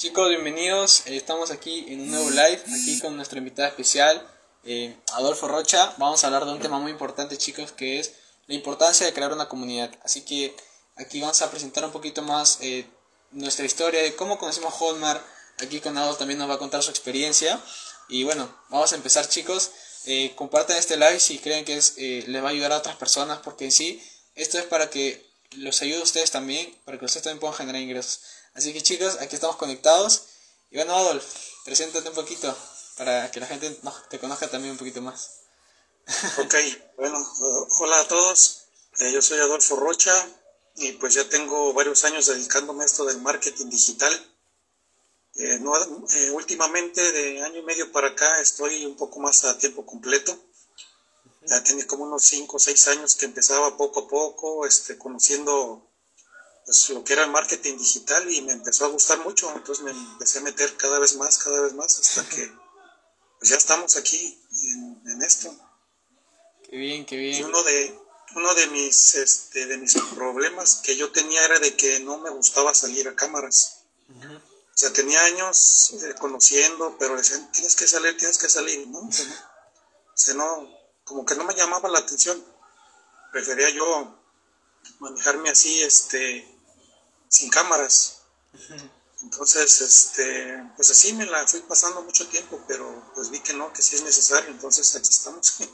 Chicos, bienvenidos. Eh, estamos aquí en un nuevo live, aquí con nuestra invitada especial, eh, Adolfo Rocha. Vamos a hablar de un tema muy importante, chicos, que es la importancia de crear una comunidad. Así que aquí vamos a presentar un poquito más eh, nuestra historia de cómo conocimos Hotmart. Aquí con Adolfo también nos va a contar su experiencia. Y bueno, vamos a empezar, chicos. compartan este live si creen que es, les va a ayudar a otras personas, porque en sí, esto es para que los ayude a ustedes también, para que ustedes también puedan generar ingresos. Así que chicos, aquí estamos conectados. Y bueno, Adolf, preséntate un poquito para que la gente te conozca también un poquito más. ok, bueno, hola a todos. Eh, yo soy Adolfo Rocha y pues ya tengo varios años dedicándome a esto del marketing digital. Eh, eh, últimamente, de año y medio para acá, estoy un poco más a tiempo completo. Ya tiene como unos 5 o 6 años que empezaba poco a poco, este, conociendo pues, lo que era el marketing digital y me empezó a gustar mucho, entonces me empecé a meter cada vez más, cada vez más, hasta que pues ya estamos aquí en, esto. Qué bien, qué bien. Y uno de, uno de mis, este, de mis problemas que yo tenía era de que no me gustaba salir a cámaras. O sea, tenía años eh, conociendo, pero decían, tienes que salir, tienes que salir, ¿no? O sea, no, como que no me llamaba la atención. Prefería yo manejarme así, este, sin cámaras. Entonces, este, pues así me la fui pasando mucho tiempo, pero pues vi que no, que sí es necesario, entonces aquí estamos.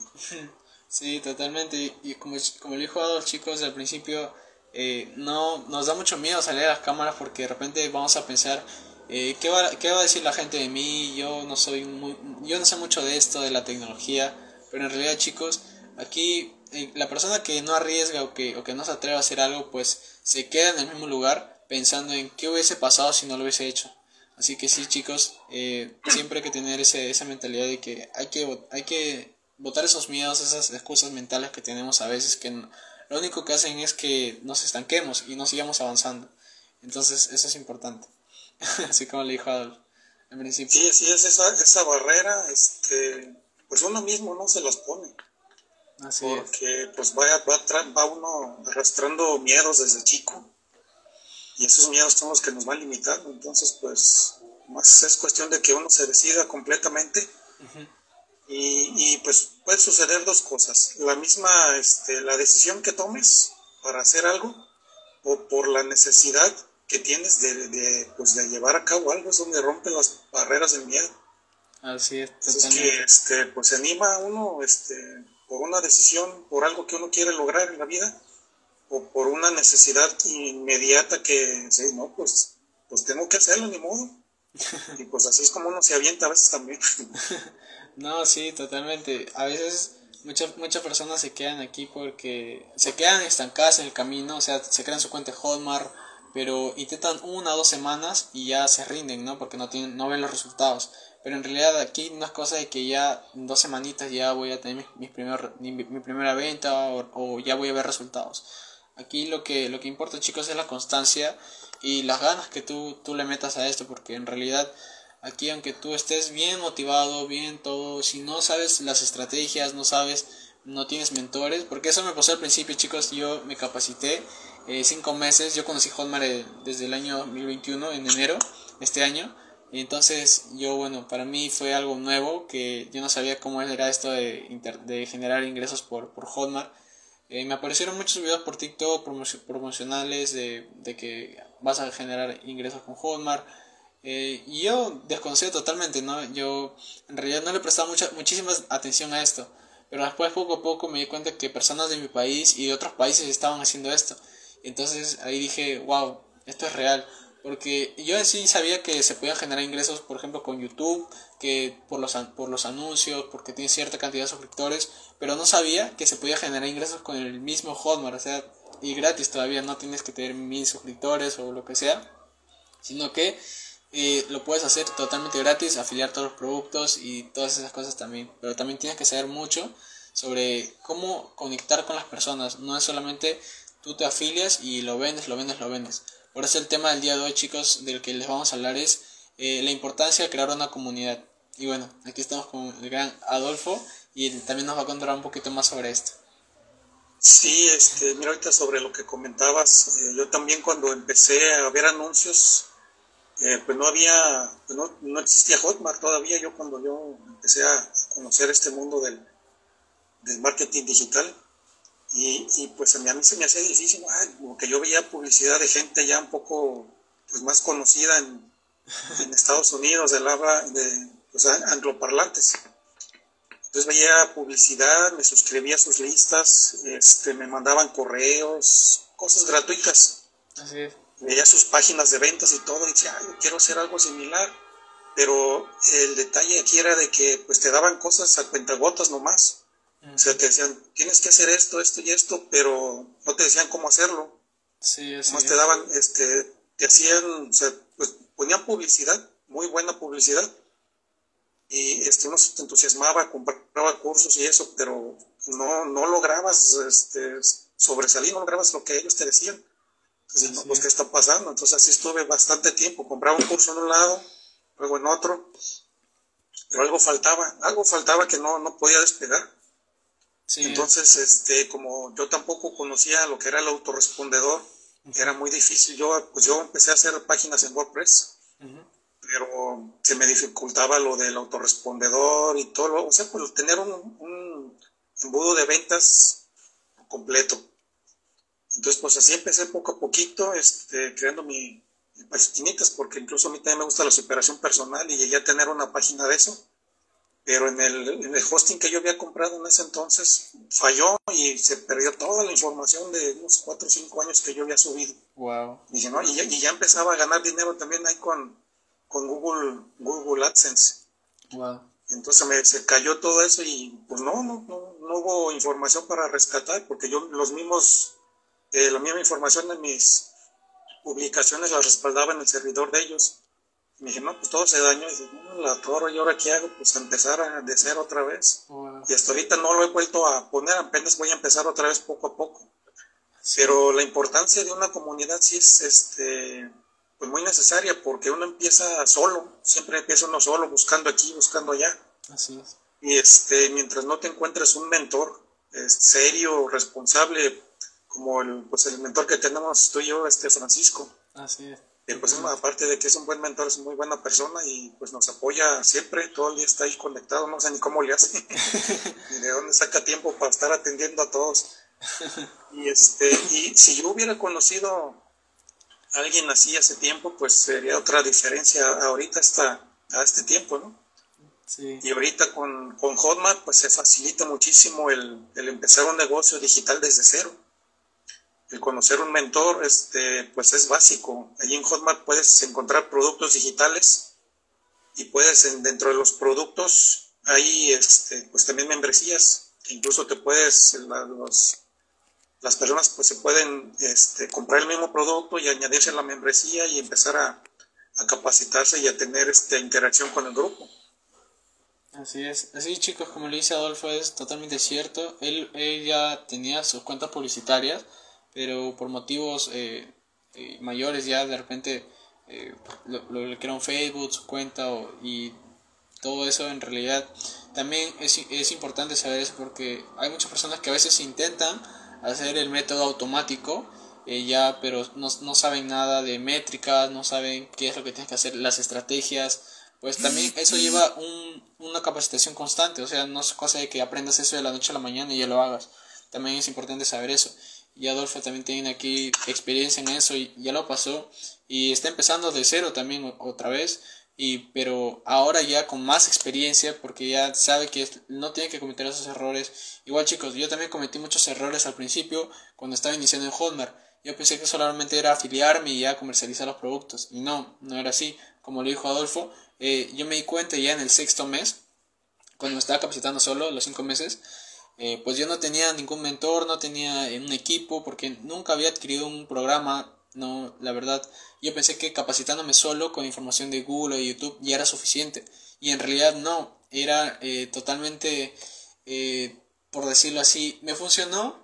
Sí, totalmente. Y como, como le dijo a los chicos al principio, eh, no nos da mucho miedo salir a las cámaras porque de repente vamos a pensar, eh, ¿qué, va, ¿qué va a decir la gente de mí? Yo no soy muy, yo no sé mucho de esto, de la tecnología, pero en realidad chicos, aquí la persona que no arriesga o que, o que no se atreve a hacer algo, pues se queda en el mismo lugar pensando en qué hubiese pasado si no lo hubiese hecho. Así que sí, chicos, eh, siempre hay que tener ese, esa mentalidad de que hay que, hay que botar esos miedos, esas excusas mentales que tenemos a veces que lo único que hacen es que nos estanquemos y no sigamos avanzando. Entonces, eso es importante. Así como le dijo Adolf en principio. Sí, sí, es esa, esa barrera, este, pues uno mismo no se las pone porque pues va, va, uno arrastrando miedos desde chico y esos miedos son los que nos van limitando. Entonces, pues, más es cuestión de que uno se decida completamente. y, y, pues puede suceder dos cosas. La misma, este, la decisión que tomes para hacer algo o por la necesidad que tienes de, de, pues, de llevar a cabo algo es donde rompe las barreras del miedo. Así es. Entonces que, este, pues se anima a uno, este, por una decisión, por algo que uno quiere lograr en la vida, o por una necesidad inmediata que, sí, no, pues, pues tengo que hacerlo, ni modo. Y pues así es como uno se avienta a veces también. no, sí, totalmente. A veces muchas muchas personas se quedan aquí porque se quedan estancadas en el camino, o sea, se crean su cuenta Hotmart, pero intentan una o dos semanas y ya se rinden, ¿no? Porque no tienen no ven los resultados. Pero en realidad aquí no es cosa de que ya en dos semanitas ya voy a tener mi, mi, primera venta o, ya voy a ver resultados. Aquí lo que, lo que importa chicos es la constancia y las ganas que tú, tú le metas a esto porque en realidad aquí aunque tú estés bien motivado, bien todo, si no sabes las estrategias, no sabes, no tienes mentores, porque eso me pasó al principio chicos, yo me capacité eh, cinco meses, yo conocí Hotmart eh, desde el año 2021, en enero, este año, y entonces yo, bueno, para mí fue algo nuevo, que yo no sabía cómo era esto de, de generar ingresos por, por Hotmart. Eh, me aparecieron muchos videos por TikTok promocionales de, de, que vas a generar ingresos con Hotmart. Eh, y yo desconocía totalmente, ¿no? Yo en realidad no le prestaba mucha, muchísima atención a esto. pero después poco a poco me di cuenta que personas de mi país y de otros países estaban haciendo esto. Entonces ahí dije, wow, esto es real. Porque yo sí sabía que se podían generar ingresos, por ejemplo, con YouTube, que por los, por los anuncios, porque tiene cierta cantidad de suscriptores, pero no sabía que se podía generar ingresos con el mismo Hotmart, o sea, y gratis todavía, no tienes que tener mil suscriptores o lo que sea, sino que eh, lo puedes hacer totalmente gratis, afiliar todos los productos y todas esas cosas también, pero también tienes que saber mucho sobre cómo conectar con las personas, no es solamente tú te afilias y lo vendes, lo vendes, lo vendes por eso el tema del día de hoy, chicos, del que les vamos a hablar es eh, la importancia de crear una comunidad. Y bueno, aquí estamos con el gran Adolfo y él también nos va a contar un poquito más sobre esto. Sí, este, mira ahorita sobre lo que comentabas, eh, yo también cuando empecé a ver anuncios, eh, pues no había, pues no, no, existía Hotmart todavía, yo cuando yo empecé a conocer este mundo del, del marketing digital, y, y pues a mí, se me hacía difícil, porque yo veía publicidad de gente ya un poco pues, más conocida en, en Estados Unidos, del habla de pues, angloparlantes. Entonces veía publicidad, me suscribía a sus listas, este, me mandaban correos, cosas gratuitas. Así Veía sus páginas de ventas y todo, y decía, yo quiero hacer algo similar. Pero el detalle aquí era de que pues te daban cosas a cuentagotas nomás. O sea, te decían, tienes que hacer esto, esto y esto, pero no te decían cómo hacerlo. Sí, así Más te daban, este, te hacían, o sea, pues ponían publicidad, muy buena publicidad. Y este, uno se entusiasmaba, compraba cursos y eso, pero no, no lograbas este, sobresalir, no lograbas lo que ellos te decían. Entonces, no, pues, ¿qué está pasando? Entonces, así estuve bastante tiempo. Compraba un curso en un lado, luego en otro, pero algo faltaba, algo faltaba que no, no podía despegar. Entonces, este, como yo tampoco conocía lo que era el autorrespondedor, era muy difícil. Yo, pues yo empecé a hacer páginas en WordPress, pero se me dificultaba lo del autorrespondedor y todo, o sea, pues tener un, un embudo de ventas completo. Entonces, pues así empecé poco a poquito, este, creando mi, mis porque incluso a mí también me gusta la superación personal y llegué a tener una página de eso pero en el, en el, hosting que yo había comprado en ese entonces falló y se perdió toda la información de unos 4 o 5 años que yo había subido. Wow. Y, dije, no, y, ya, y ya empezaba a ganar dinero también ahí con, con Google, Google AdSense. Wow. Entonces me, se cayó todo eso y pues no, no, no, no hubo información para rescatar porque yo los mismos, eh, la misma información de mis publicaciones la respaldaba en el servidor de ellos. Y me dije, no, pues todo se dañó. Y dije, no, la toro, ¿y ahora qué hago? Pues empezar a, de cero otra vez. Y hasta ahorita no lo he vuelto a poner, apenas voy a empezar otra vez poco a poco. Pero la importancia de una comunidad sí es este, pues muy necesaria porque uno empieza solo, siempre empieza uno solo, buscando aquí, buscando allá. Así es. Y este, mientras no te encuentres un mentor serio, responsable, como el, pues el mentor que tenemos tú y yo, este Francisco. Así es pues aparte de que es un buen mentor, es muy buena persona y pues nos apoya siempre, todo el día está ahí conectado, no sé ni cómo le hace, ni de dónde saca tiempo para estar atendiendo a todos. Y este, y si yo hubiera conocido a alguien así hace tiempo, pues sería otra diferencia ahorita hasta a este tiempo, ¿no? Sí. Y ahorita con, con Hotmart, pues se facilita muchísimo el, el empezar un negocio digital desde cero el conocer un mentor este, pues es básico. Allí en Hotmart puedes encontrar productos digitales y puedes dentro de los productos hay este, pues también membresías incluso te puedes los, las personas pues se pueden este, comprar el mismo producto y añadirse a la membresía y empezar a, a capacitarse y a tener esta interacción con el grupo. Así es, así chicos, como le dice Adolfo, es totalmente cierto. Él, él ya tenía sus cuentas publicitarias pero por motivos eh, eh, mayores ya de repente eh, lo, lo creó Facebook, su cuenta y todo eso en realidad también es, es importante saber eso porque hay muchas personas que a veces intentan hacer el método automático ya pero no, no, saben nada de métricas, no saben qué es lo que tienes que hacer, las estrategias, pues también eso lleva un, una capacitación constante, o sea, no es cosa de que aprendas eso de la noche a la mañana y ya lo hagas, también es importante saber eso y Adolfo también tiene aquí experiencia en eso y ya lo pasó. Y está empezando de cero también otra vez. Y pero ahora ya con más experiencia porque ya sabe que no tiene que cometer esos errores. Igual chicos yo también cometí muchos errores al principio cuando estaba iniciando en Hotmart. Yo pensé que solamente era afiliarme y ya comercializar los productos. Y no no era así. Como lo dijo Adolfo eh, yo me di cuenta ya en el sexto mes cuando me estaba capacitando solo los cinco meses eh, pues yo no tenía ningún mentor no tenía un equipo porque nunca había adquirido un programa no, la verdad, yo pensé que capacitándome solo con información de Google o de YouTube ya era suficiente. Y en realidad no, era eh, totalmente, eh, por decirlo así, me funcionó,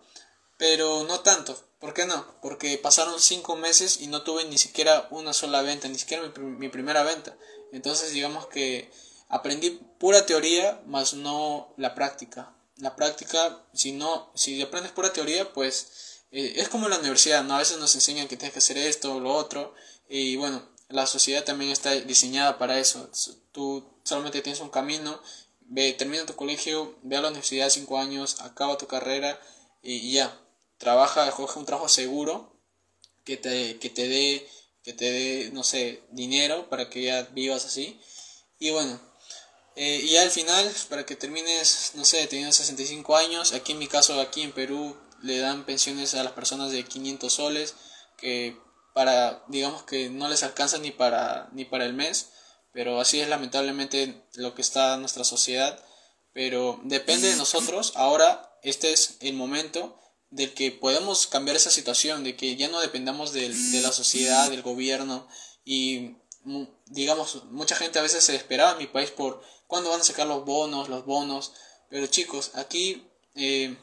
pero no tanto. ¿Por qué no? Porque pasaron cinco meses y no tuve ni siquiera una sola venta, ni siquiera mi, mi primera venta. Entonces digamos que aprendí pura teoría, más no la práctica. La práctica, si no, si aprendes pura teoría, pues eh, es como la universidad, ¿no? A veces nos enseñan que tienes que hacer esto o lo otro. Y bueno, la sociedad también está diseñada para eso. Tú solamente tienes un camino, ve, termina tu colegio, ve a la universidad cinco años, acaba tu carrera y, ya. Trabaja, coge un trabajo seguro que te, que te dé, que te dé, no sé, dinero para que ya vivas así. Y bueno, eh, y al final, para que termines, no sé, teniendo 65 años, aquí en mi caso, aquí en Perú, le dan pensiones a las personas de 500 soles que para digamos que no les alcanza ni para ni para el mes pero así es lamentablemente lo que está nuestra sociedad. Pero depende de nosotros ahora este es el momento del que podemos cambiar esa situación de que ya no dependamos de, de la sociedad del gobierno y digamos mucha gente a veces se esperaba en mi país por cuándo van a sacar los bonos los bonos pero chicos aquí eh,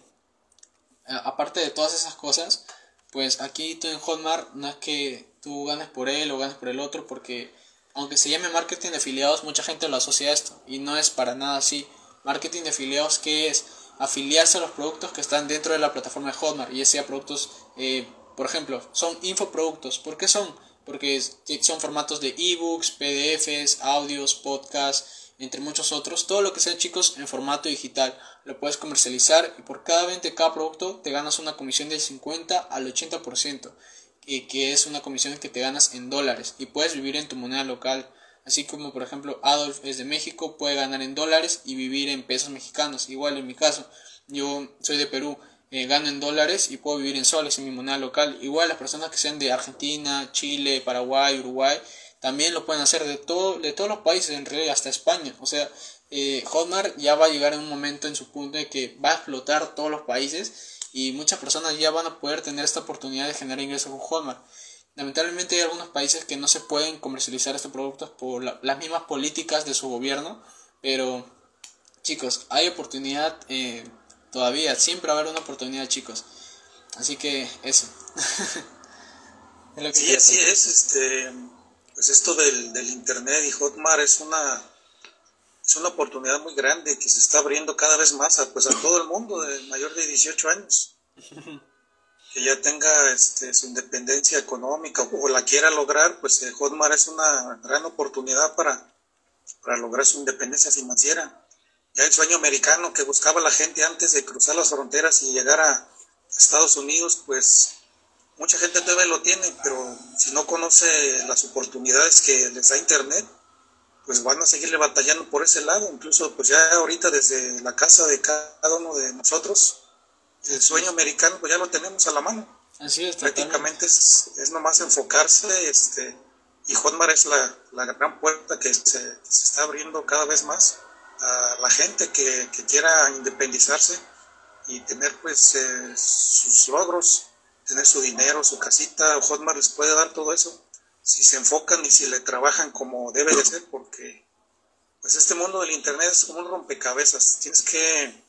aparte de todas esas cosas, pues aquí tú en Hotmart no es que tú ganes por él o ganes por el otro, porque aunque se llame marketing de afiliados, mucha gente lo asocia a esto y no es para nada así. Marketing de afiliados, que es? Afiliarse a los productos que están dentro de la plataforma de Hotmart, y sea productos, eh, por ejemplo, son infoproductos. ¿Por qué son? Porque son formatos de ebooks, PDFs, audios, podcasts entre muchos otros. Todo lo que sea, chicos, en formato digital. Lo puedes comercializar y por cada venta de cada producto te ganas una comisión del 50 al 80%, y que es una comisión que te ganas en dólares y puedes vivir en tu moneda local. Así como por ejemplo Adolf es de México, puede ganar en dólares y vivir en pesos mexicanos. Igual en mi caso, yo soy de Perú, eh, gano en dólares y puedo vivir en soles en mi moneda local. Igual las personas que sean de Argentina, Chile, Paraguay, Uruguay, también lo pueden hacer de, todo, de todos los países, en realidad hasta España. O sea, eh, Hotmart ya va a llegar en un momento en su punto de que va a explotar todos los países y muchas personas ya van a poder tener esta oportunidad de generar ingresos con Hotmart. Lamentablemente hay algunos países que no se pueden comercializar estos productos por las mismas políticas de su gobierno, pero chicos, hay oportunidad eh, todavía, siempre va a haber una oportunidad chicos. Así que eso. sí, así es, este pues esto del, del Internet y Hotmart es una, es una oportunidad muy grande que se está abriendo cada vez más a, pues a todo el mundo de mayor de 18 años. Que ya tenga este, su independencia económica o la quiera lograr, pues eh, Hotmart es una gran oportunidad para, para lograr su independencia financiera. Ya el sueño americano que buscaba la gente antes de cruzar las fronteras y llegar a Estados Unidos, pues mucha gente todavía lo tiene, pero si no conoce las oportunidades que les da Internet, pues van a seguirle batallando por ese lado. Incluso, pues ya ahorita desde la casa de cada uno de nosotros, el sueño americano, pues ya lo tenemos a la mano. Así es, Prácticamente es, es, nomás enfocarse, este, y Hotmart es la, la gran puerta que se, está abriendo cada vez más a la gente que, que quiera independizarse y tener pues eh, sus logros tener su dinero, su casita, Hotmart les puede dar todo eso, si se enfocan y si le trabajan como debe de ser, porque pues este mundo del internet es como un rompecabezas, tienes que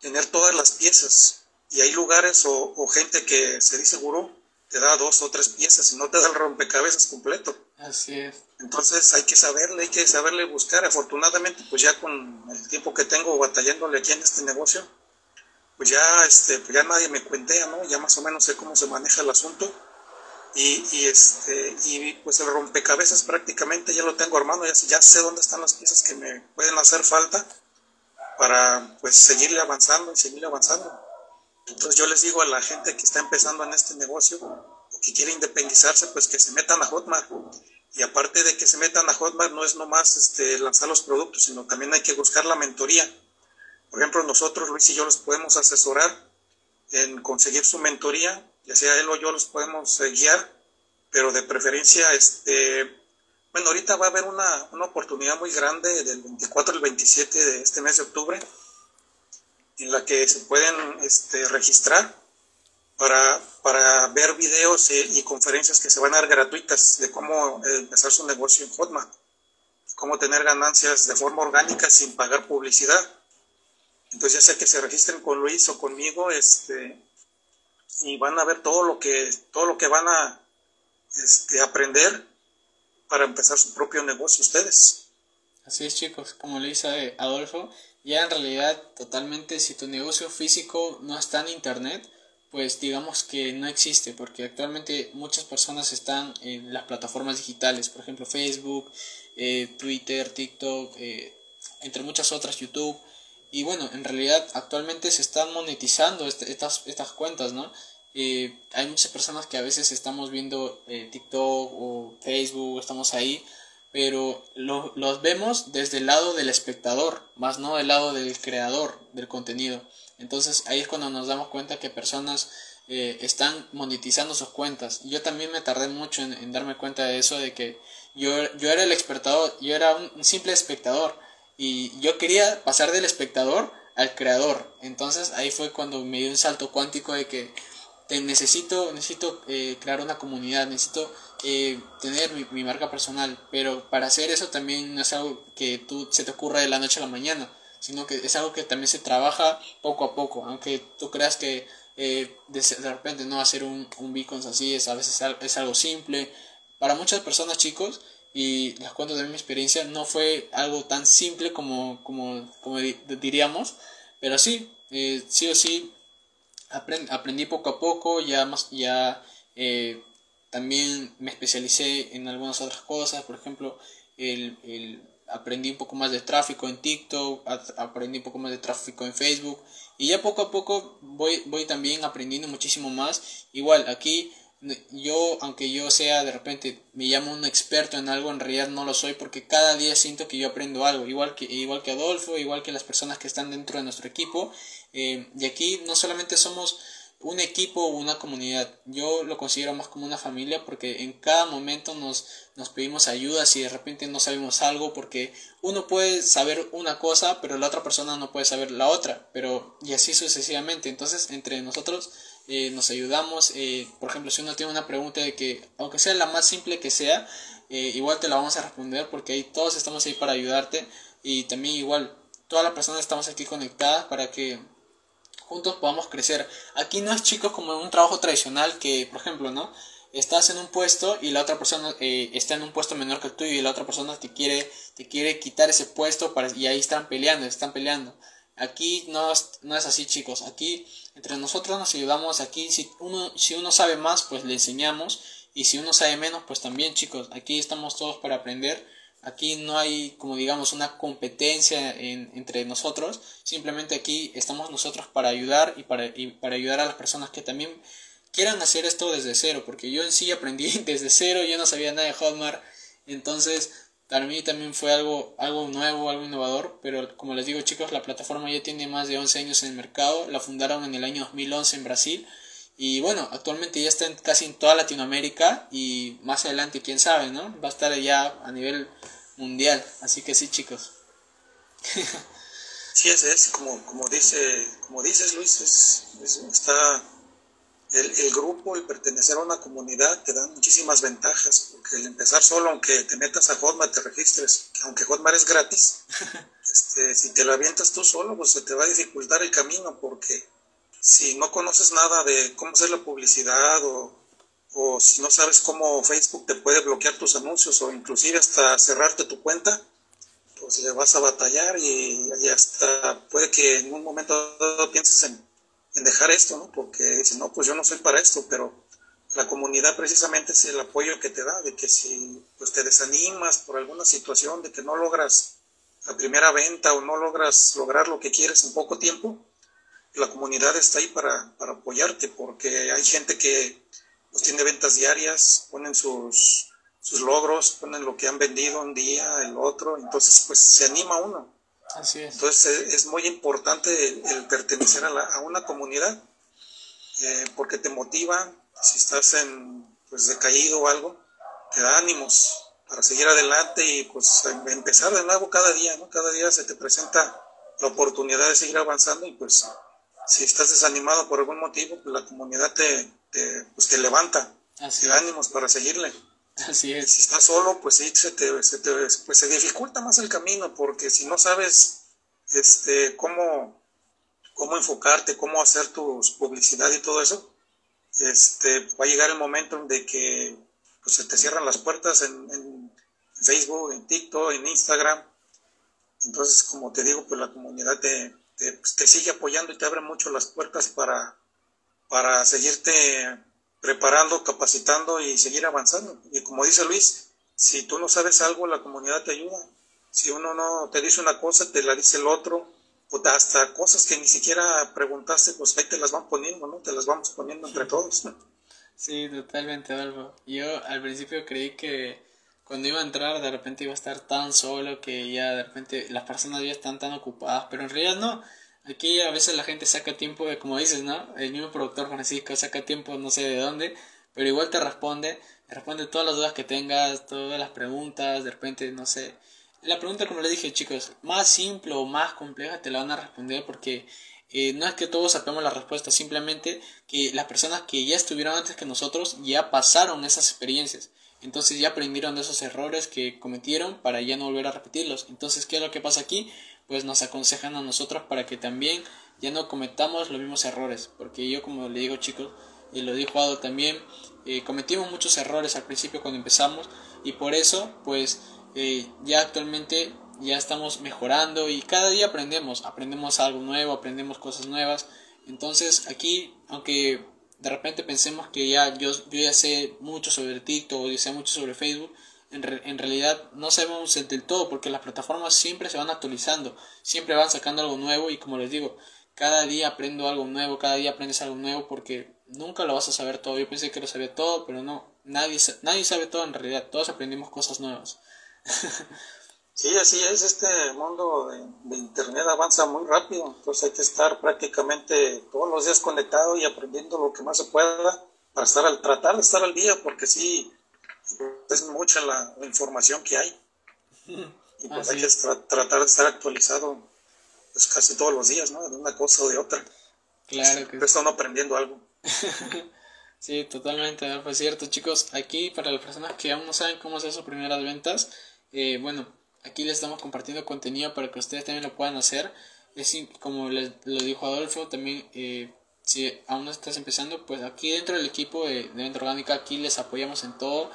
tener todas las piezas y hay lugares o, gente que se dice gurú, te da dos o tres piezas y no te da el rompecabezas completo. Así es. Entonces hay que saberle, hay que saberle buscar. Afortunadamente, pues ya con el tiempo que tengo batallándole aquí en este negocio, pues ya, este, pues ya nadie me cuentea, ¿no? Ya más o menos sé cómo se maneja el asunto. Y, y, este, y pues el rompecabezas prácticamente ya lo tengo armado, ya, ya sé dónde están las piezas que me pueden hacer falta para pues seguirle avanzando y seguirle avanzando. Entonces yo les digo a la gente que está empezando en este negocio o que quiere independizarse, pues que se metan a Hotmart Y aparte de que se metan a Hotmart, no es nomás este, lanzar los productos, sino también hay que buscar la mentoría. Por ejemplo, nosotros, Luis y yo, los podemos asesorar en conseguir su mentoría, ya sea él o yo los podemos eh, guiar, pero de preferencia, este, bueno, ahorita va a haber una, una oportunidad muy grande del 24 al 27 de este mes de octubre, en la que se pueden este, registrar para, para ver videos y, conferencias que se van a dar gratuitas de cómo eh, empezar su negocio en Hotmart, cómo tener ganancias de forma orgánica sin pagar publicidad. Entonces ya sea que se registren con Luis o conmigo, este, y van a ver todo lo que, todo lo que van a este, aprender para empezar su propio negocio ustedes. Así es chicos, como le dice Adolfo, ya en realidad totalmente si tu negocio físico no está en internet, pues digamos que no existe, porque actualmente muchas personas están en las plataformas digitales, por ejemplo Facebook, eh, Twitter, TikTok, eh, entre muchas otras, YouTube. Y bueno, en realidad actualmente se están monetizando este, estas, estas cuentas, ¿no? Eh, hay muchas personas que a veces estamos viendo TikTok o Facebook, estamos ahí, pero los vemos desde el lado del espectador, más no del lado del creador del contenido. Entonces ahí es cuando nos damos cuenta que personas eh, están monetizando sus cuentas. Yo también me tardé mucho en, darme cuenta de eso, de que yo, yo era el espectador, yo era un, simple espectador y yo quería pasar del espectador al creador. Entonces ahí fue cuando me dio un salto cuántico de que te necesito, necesito eh, crear una comunidad, necesito eh, tener mi, marca personal, pero para hacer eso también no es algo que tú se te ocurra de la noche a la mañana sino que es algo que también se trabaja poco a poco, aunque tú creas que eh, de, repente no hacer un, un beacon así es a veces es algo simple. Para muchas personas, chicos, y les cuento de mi experiencia, no fue algo tan simple como, como, como diríamos, pero sí, eh, sí o sí, aprendí poco a poco, ya, más, ya eh, también me especialicé en algunas otras cosas, por ejemplo, el aprendí un poco más de tráfico en TikTok, aprendí un poco más de tráfico en Facebook y ya poco a poco voy, voy también aprendiendo muchísimo más. Igual aquí yo, aunque yo sea de repente me llamo un experto en algo, en realidad no lo soy porque cada día siento que yo aprendo algo, igual que, igual que Adolfo, igual que las personas que están dentro de nuestro equipo. Eh, y aquí no solamente somos un equipo o una comunidad. Yo lo considero más como una familia porque en cada momento nos, nos pedimos ayuda si de repente no sabemos algo porque uno puede saber una cosa pero la otra persona no puede saber la otra pero y así sucesivamente entonces entre nosotros eh, nos ayudamos eh, por ejemplo si uno tiene una pregunta de que aunque sea la más simple que sea eh, igual te la vamos a responder porque ahí todos estamos ahí para ayudarte y también igual todas las personas estamos aquí conectadas para que juntos podamos crecer. Aquí no es chicos como en un trabajo tradicional que, por ejemplo, ¿no? Estás en un puesto y la otra persona eh, está en un puesto menor que tuyo y la otra persona te quiere, te quiere quitar ese puesto para, y ahí están peleando, están peleando. Aquí no es, no es así chicos, aquí entre nosotros nos ayudamos, aquí si uno, si uno sabe más pues le enseñamos y si uno sabe menos pues también chicos, aquí estamos todos para aprender Aquí no hay, como digamos, una competencia entre nosotros. Simplemente aquí estamos nosotros para ayudar y para, para ayudar a las personas que también quieran hacer esto desde cero. Porque yo en sí aprendí desde cero, yo no sabía nada de Hotmart. Entonces, para mí también fue algo, algo nuevo, algo innovador. Pero como les digo chicos, la plataforma ya tiene más de 11 años en el mercado. La fundaron en el año 2011 en Brasil. Y bueno, actualmente ya está en, casi en toda Latinoamérica y más adelante, quién sabe, ¿no? Va a estar ya a nivel mundial. Así que sí, chicos. sí, es, es como, como, dice, como dices, Luis, es, está el, el, grupo, el pertenecer a una comunidad te da muchísimas ventajas, porque el empezar solo, aunque te metas a Hotmart, te registres, aunque Hotmart es gratis, este, si te lo avientas tú solo, pues se te va a dificultar el camino, porque si no conoces nada de cómo hacer la publicidad o o si no sabes cómo Facebook te puede bloquear tus anuncios o inclusive hasta cerrarte tu cuenta, pues le vas a batallar y, hasta puede que en un momento pienses en, dejar esto, ¿no? Porque dices, no, pues yo no soy para esto, pero la comunidad precisamente es el apoyo que te da, de que si pues te desanimas por alguna situación, de que no logras la primera venta o no logras lograr lo que quieres en poco tiempo, la comunidad está ahí para, para apoyarte, porque hay gente que pues tiene ventas diarias, ponen sus, sus logros, ponen lo que han vendido un día, el otro, entonces pues se anima uno. Así es. Entonces eh, es muy importante el, pertenecer a, la, a, una comunidad eh, porque te motiva, si estás en pues decaído o algo, te da ánimos para seguir adelante y pues em, empezar de nuevo cada día, ¿no? Cada día se te presenta la oportunidad de seguir avanzando y pues si estás desanimado por algún motivo, pues la comunidad te, te, pues, te levanta, te da ánimos para seguirle. Así es. Si estás solo, pues sí, se te, se te, pues se dificulta más el camino, porque si no sabes este, cómo, cómo enfocarte, cómo hacer tu publicidad y todo eso, este, va a llegar el momento en de que pues, se te cierran las puertas en, en Facebook, en TikTok, en Instagram. Entonces, como te digo, pues la comunidad te, te, pues, sigue apoyando y te abre mucho las puertas para, para seguirte preparando, capacitando y seguir avanzando. Y como dice Luis, si tú no sabes algo, la comunidad te ayuda. Si uno no te dice una cosa, te la dice el otro. O hasta cosas que ni siquiera preguntaste, pues ahí te las van poniendo, ¿no? Te las vamos poniendo entre todos. Sí, totalmente, Adolfo. Yo al principio creí que cuando iba a entrar de repente iba a estar tan solo que ya de repente las personas ya están tan ocupadas, pero en realidad no. Aquí a veces la gente saca tiempo, de, como dices, ¿no? El mismo productor Francisco saca tiempo no sé de dónde, pero igual te responde, te responde todas las dudas que tengas, todas las preguntas, de repente, no sé. La pregunta, como le dije, chicos, más simple o más compleja te la van a responder porque eh, no es que todos sepamos la respuesta, simplemente que las personas que ya estuvieron antes que nosotros ya pasaron esas experiencias. Entonces ya aprendieron de esos errores que cometieron para ya no volver a repetirlos. Entonces, ¿qué es lo que pasa aquí? Pues nos aconsejan a nosotros para que también ya no cometamos los mismos errores. Porque yo como le digo chicos, y lo dijo Ado también, eh, cometimos muchos errores al principio cuando empezamos y por eso pues eh, ya actualmente ya estamos mejorando y cada día aprendemos, aprendemos algo nuevo, aprendemos cosas nuevas. Entonces aquí, aunque de repente pensemos que ya yo, yo ya sé mucho sobre TikTok o ya sé mucho sobre Facebook, en, realidad no sabemos del todo porque las plataformas siempre se van actualizando, siempre van sacando algo nuevo y como les digo, cada día aprendo algo nuevo, cada día aprendes algo nuevo porque nunca lo vas a saber todo. Yo pensé que lo sabía todo, pero no, nadie, nadie sabe todo en realidad, todos aprendimos cosas nuevas. Sí, así es, este mundo de, Internet avanza muy rápido, entonces hay que estar prácticamente todos los días conectado y aprendiendo lo que más se pueda para estar al, tratar de estar al día, porque sí, es mucha la, información que hay. Y pues hay que tratar de estar actualizado pues, casi todos los días, ¿no? De una cosa o de otra. Claro que están aprendiendo algo. sí, totalmente, pues cierto, chicos. Aquí, para las personas que aún no saben cómo hacer sus primeras ventas, eh, bueno, aquí les estamos compartiendo contenido para que ustedes también lo puedan hacer. Es como les lo dijo Adolfo, también eh, si aún no estás empezando, pues aquí dentro del equipo de, de Venta Orgánica, aquí les apoyamos en todo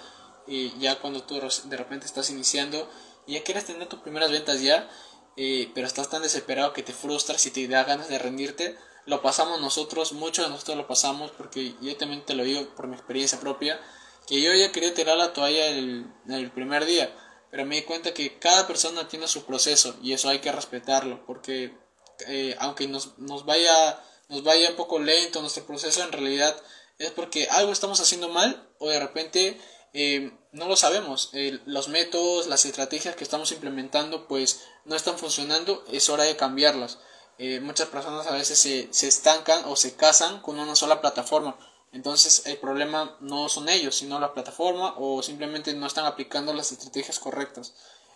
y ya cuando tú de repente estás iniciando y ya quieres tener tus primeras ventas ya, eh, pero estás tan desesperado que te frustras y te da ganas de rendirte, lo pasamos nosotros, muchos de nosotros lo pasamos porque yo también te lo digo por mi experiencia propia, que yo ya quería tirar la toalla el, el primer día, pero me di cuenta que cada persona tiene su proceso y eso hay que respetarlo porque eh, aunque nos, nos vaya nos vaya un poco lento nuestro proceso en realidad es porque algo estamos haciendo mal o de repente eh, no lo sabemos. Eh, los métodos, las estrategias que estamos implementando pues no están funcionando, es hora de cambiarlas. Eh, muchas personas a veces se, se, estancan o se casan con una sola plataforma. Entonces el problema no son ellos, sino la plataforma o simplemente no están aplicando las estrategias correctas.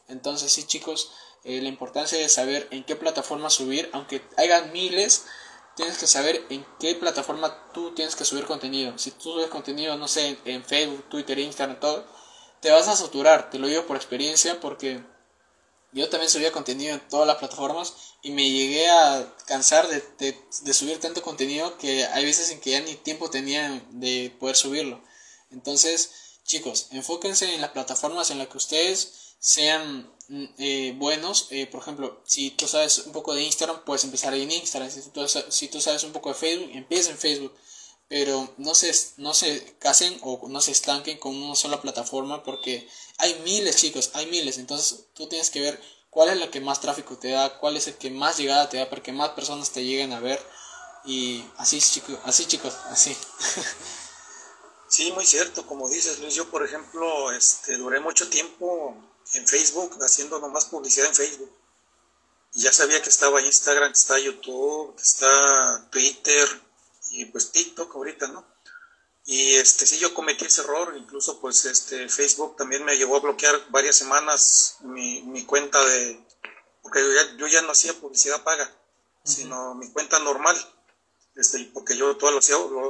Entonces sí chicos, la importancia de saber en qué plataforma subir, aunque hayan miles, tienes que saber en qué plataforma tú tienes que subir contenido. Si tú subes contenido, no sé, en Facebook, Twitter, Instagram, todo, te vas a saturar, te lo digo por experiencia, porque yo también subía contenido en todas las plataformas y me llegué a cansar de, de, subir tanto contenido que hay veces en que ya ni tiempo tenía de poder subirlo. Entonces, chicos, enfóquense en las plataformas en las que ustedes sean eh, buenos. Eh, por ejemplo, si tú sabes un poco de Instagram, puedes empezar en Instagram. Si tú, si sabes un poco de Facebook, empieza en Facebook. Pero no se, no se casen o no se estanquen con una sola plataforma porque hay miles, chicos, hay miles. Entonces tú tienes que ver cuál es la que más tráfico te da, cuál es el que más llegada te da para que más personas te lleguen a ver. Y así, chicos, así, chicos, así. Sí, muy cierto, como dices Luis, yo por ejemplo este, duré mucho tiempo en Facebook haciendo nomás publicidad en Facebook. Y ya sabía que estaba Instagram, que está YouTube, que está Twitter y pues TikTok ahorita, ¿no? Y este sí yo cometí ese error, incluso pues este Facebook también me llevó a bloquear varias semanas mi, mi cuenta de porque yo ya, yo ya no hacía publicidad paga, sino mi cuenta normal. Este, porque yo todo lo,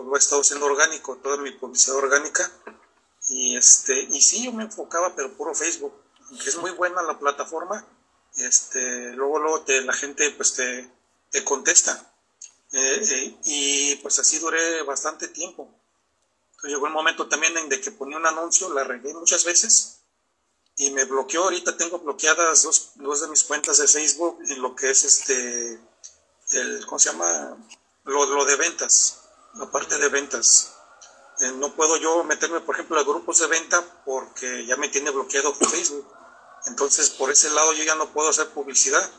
lo, he estado haciendo orgánico, toda mi publicidad orgánica. Y este, y sí yo me enfocaba, pero puro Facebook, es muy buena la plataforma. Este, luego luego te, la gente pues te, te contesta. Eh, eh, y pues así duré bastante tiempo llegó el momento también en de que ponía un anuncio, la regué muchas veces y me bloqueó. Ahorita tengo bloqueadas dos, dos de mis cuentas de Facebook en lo que es este, el, ¿cómo se llama? Lo, lo de ventas, la parte de ventas. Eh, no puedo yo meterme, por ejemplo, a grupos de venta porque ya me tiene bloqueado Facebook. Entonces, por ese lado yo ya no puedo hacer publicidad.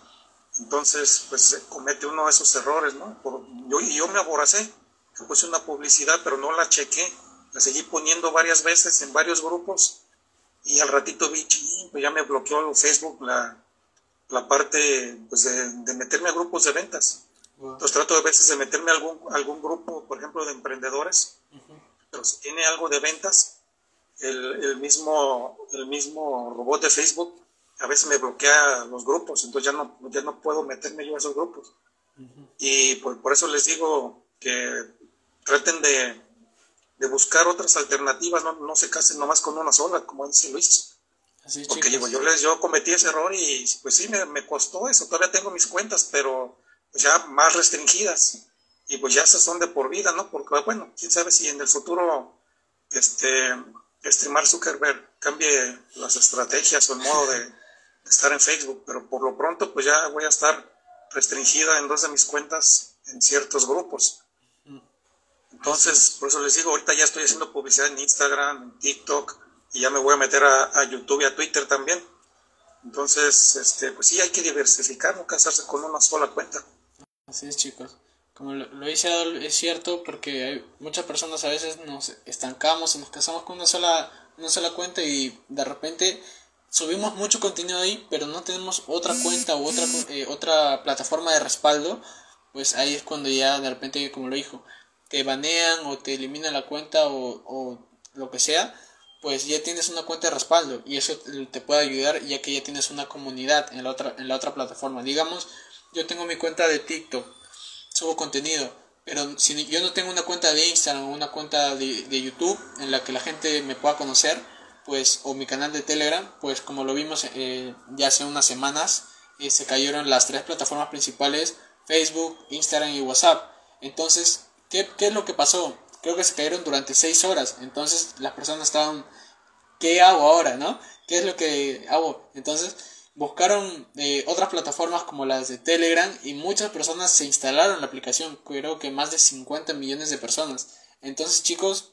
Entonces, pues comete uno de esos errores, ¿no? yo, y yo me aboracé, que puse una publicidad, pero no la chequé la seguí poniendo varias veces en varios grupos y al ratito vi, pues ya me bloqueó Facebook la, la parte pues de, meterme a grupos de ventas. Entonces trato de veces de meterme a algún, algún grupo, por ejemplo, de emprendedores, pero si tiene algo de ventas, el, el, mismo, el mismo robot de Facebook a veces me bloquea los grupos, entonces ya no, ya no puedo meterme yo a esos grupos. Y por, por eso les digo que traten de, de buscar otras alternativas, no, no se casen nomás con una sola, como dice Luis. Porque digo, yo, les, yo cometí ese error y pues sí, me, me costó eso, todavía tengo mis cuentas, pero ya más restringidas. Y pues ya esas son de por vida, ¿no? Porque bueno, quién sabe si en el futuro este, este Mark Zuckerberg cambie las estrategias o el modo de, estar en Facebook, pero por lo pronto pues ya voy a estar restringida en dos de mis cuentas en ciertos grupos. Entonces, por eso les digo, ahorita ya estoy haciendo publicidad en Instagram, en TikTok, y ya me voy a meter a, YouTube y a Twitter también. Entonces, este, pues sí, hay que diversificar, no casarse con una sola cuenta. Así es, chicos. Como lo, lo dice es cierto porque hay muchas personas a veces nos estancamos y nos casamos con una sola, una sola cuenta y de repente subimos mucho contenido ahí, pero no tenemos otra cuenta u otra, eh, otra plataforma de respaldo, pues ahí es cuando ya de repente, como lo dijo, te banean o te eliminan la cuenta o, o lo que sea, pues ya tienes una cuenta de respaldo y eso te puede ayudar ya que ya tienes una comunidad en la otra, en la otra plataforma. Digamos, yo tengo mi cuenta de TikTok, subo contenido, pero si yo no tengo una cuenta de Instagram o una cuenta de, de, YouTube en la que la gente me pueda conocer, pues, o mi canal de Telegram, pues como lo vimos eh, ya hace unas semanas, eh, se cayeron las tres plataformas principales, Facebook, Instagram y WhatsApp. Entonces, ¿Qué, es lo que pasó? Creo que se cayeron durante seis horas. Entonces las personas estaban, ¿qué hago ahora? ¿No? ¿Qué es lo que hago? Entonces buscaron eh, otras plataformas como las de Telegram y muchas personas se instalaron la aplicación. Creo que más de 50 millones de personas. Entonces chicos,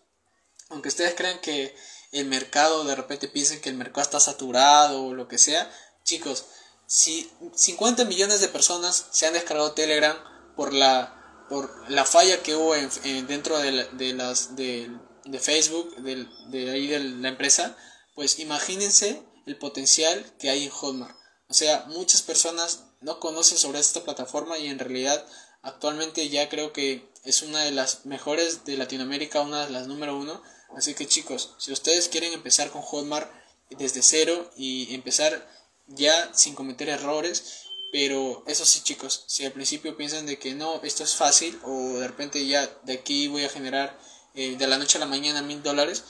aunque ustedes crean que el mercado de repente piensen que el mercado está saturado o lo que sea, chicos, si 50 millones de personas se han descargado Telegram por la por la falla que hubo en, dentro de, de las de, de Facebook, de, ahí de la empresa, pues imagínense el potencial que hay en Hotmart. O sea, muchas personas no conocen sobre esta plataforma y en realidad actualmente ya creo que es una de las mejores de Latinoamérica, una de las número uno. Así que chicos, si ustedes quieren empezar con Hotmart desde cero y empezar ya sin cometer errores, pero eso sí, chicos, si al principio piensan de que no, esto es fácil o de repente ya de aquí voy a generar eh, de la noche a la mañana mil dólares,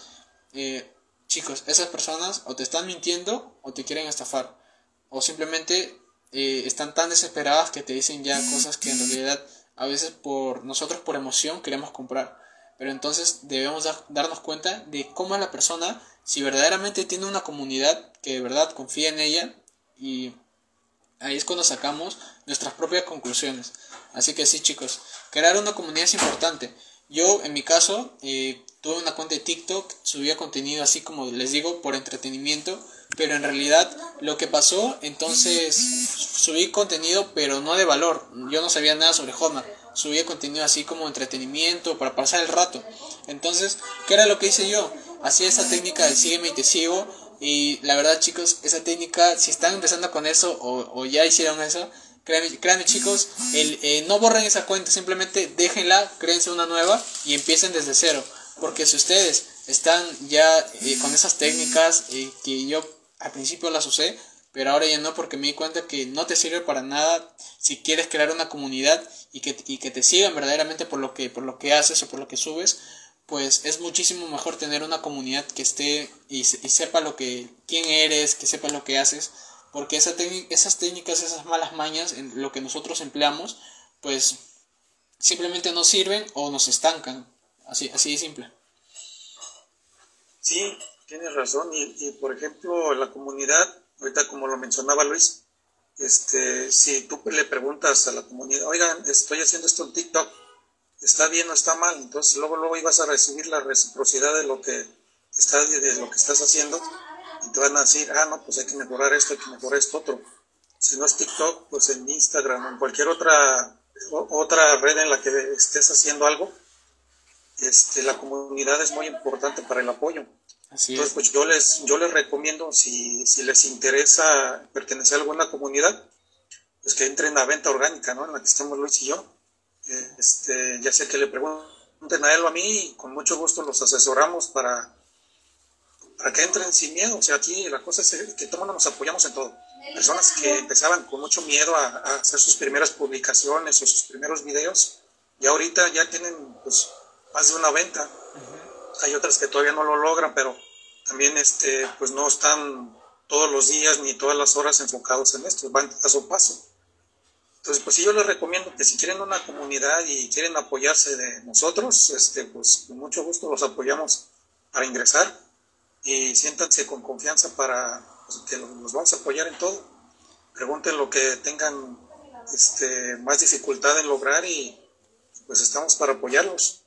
eh, chicos, esas personas o te están mintiendo o te quieren estafar. O simplemente eh, están tan desesperadas que te dicen ya cosas que en realidad a veces por nosotros por emoción queremos comprar. Pero entonces debemos darnos cuenta de cómo es la persona, si verdaderamente tiene una comunidad que de verdad confía en ella y Ahí es cuando sacamos nuestras propias conclusiones. Así que sí, chicos, crear una comunidad es importante. Yo, en mi caso, eh, tuve una cuenta de TikTok, subía contenido así como les digo, por entretenimiento, pero en realidad lo que pasó, entonces subí contenido, pero no de valor. Yo no sabía nada sobre Hotmart. subía contenido así como entretenimiento, para pasar el rato. Entonces, ¿qué era lo que hice yo? Hacía esa técnica de sígueme y te sigo. Y la verdad, chicos, esa técnica, si están empezando con eso o, ya hicieron eso, créanme, chicos, el, eh, no borren esa cuenta, simplemente déjenla, créense una nueva y empiecen desde cero. Porque si ustedes están ya eh, con esas técnicas eh, que yo al principio las usé, pero ahora ya no porque me di cuenta que no te sirve para nada si quieres crear una comunidad y que, y que te sigan verdaderamente por lo que por lo que haces o por lo que subes pues es muchísimo mejor tener una comunidad que esté y, sepa lo que quién eres que sepa lo que haces porque esa esas técnicas esas malas mañas en lo que nosotros empleamos pues simplemente no sirven o nos estancan así así simple sí tienes razón y, y por ejemplo la comunidad ahorita como lo mencionaba Luis, este, si tú le preguntas a la comunidad, oigan, estoy haciendo esto en TikTok, ¿está bien o está mal? Entonces luego, luego ibas a recibir la reciprocidad de lo que estás, de lo que estás haciendo y te van a decir, ah, no, pues hay que mejorar esto, hay que mejorar esto otro. Si no es TikTok, pues en Instagram o en cualquier otra, otra red en la que estés haciendo algo, este, la comunidad es muy importante para el apoyo. Entonces, pues yo les, yo les recomiendo, si, si les interesa pertenecer a alguna comunidad, pues que entren a venta orgánica, ¿no? En la que estamos Luis y yo. Eh, este, ya sea que le pregunten a él o a mí, con mucho gusto los asesoramos para, para que entren sin miedo. O sea, aquí la cosa es que todos nos apoyamos en todo. Personas que empezaban con mucho miedo a, hacer sus primeras publicaciones o sus primeros videos, y ahorita ya tienen pues más de una venta hay otras que todavía no lo logran, pero también este, pues no están todos los días ni todas las horas enfocados en esto, van paso a paso. Entonces, pues sí, yo les recomiendo que si quieren una comunidad y quieren apoyarse de nosotros, este, pues con mucho gusto los apoyamos para ingresar y siéntanse con confianza para pues, que los vamos a apoyar en todo. Pregunten lo que tengan este, más dificultad en lograr y pues estamos para apoyarlos.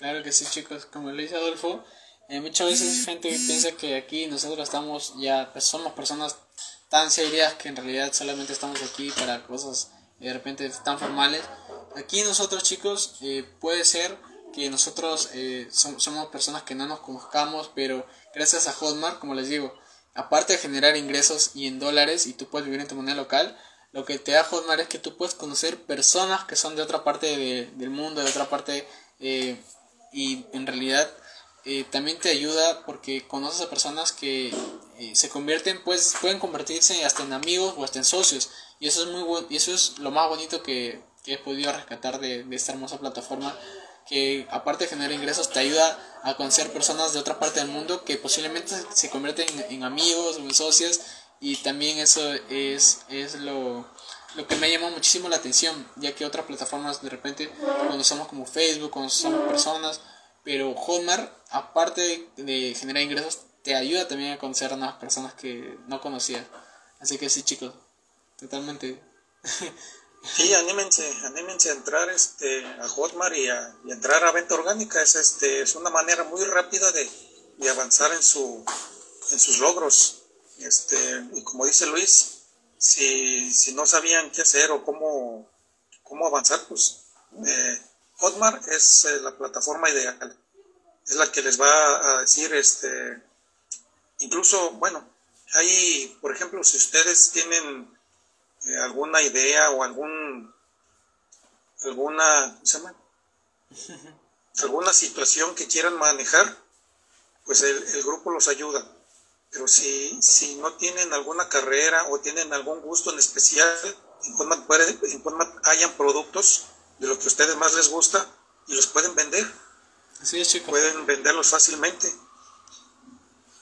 Claro que sí, chicos. Como lo dice Adolfo, eh, muchas veces gente piensa que aquí nosotros estamos ya, pues, somos personas tan serias que en realidad solamente estamos aquí para cosas de repente tan formales. Aquí nosotros, chicos, eh, puede ser que nosotros eh, somos personas que no nos conozcamos, pero gracias a Hotmart, como les digo, aparte de generar ingresos y en dólares y tú puedes vivir en tu moneda local, lo que te da Hotmart es que tú puedes conocer personas que son de otra parte del mundo, de otra parte eh, y en realidad eh, también te ayuda porque conoces a personas que eh, se convierten, pues pueden convertirse hasta en amigos o hasta en socios. Y eso es muy bueno, y eso es lo más bonito que, he podido rescatar de, esta hermosa plataforma que aparte de generar ingresos te ayuda a conocer personas de otra parte del mundo que posiblemente se convierten en, amigos o en socios. Y también eso es, es lo, lo que me llamó muchísimo la atención, ya que otras plataformas de repente conocemos como Facebook, conocemos personas, pero Hotmart, aparte de generar ingresos, te ayuda también a conocer a nuevas personas que no conocías. Así que sí, chicos, totalmente. Sí, anímense, anímense a entrar este, a Hotmart y a, entrar a venta orgánica. Es, este, es una manera muy rápida de, de avanzar en, su, en sus logros. Este, y como dice Luis, si, si no sabían qué hacer o cómo, cómo avanzar, pues eh, Hotmart es eh, la plataforma ideal. Es la que les va a decir, este, incluso, bueno, hay, por ejemplo, si ustedes tienen eh, alguna idea o algún, alguna, ¿cómo se llama? alguna situación que quieran manejar, pues el, el grupo los ayuda pero si, si no tienen alguna carrera o tienen algún gusto en especial, en Podmat, puede, hayan productos de lo que a ustedes más les gusta y los pueden vender. Así es, chicos. Pueden venderlos fácilmente.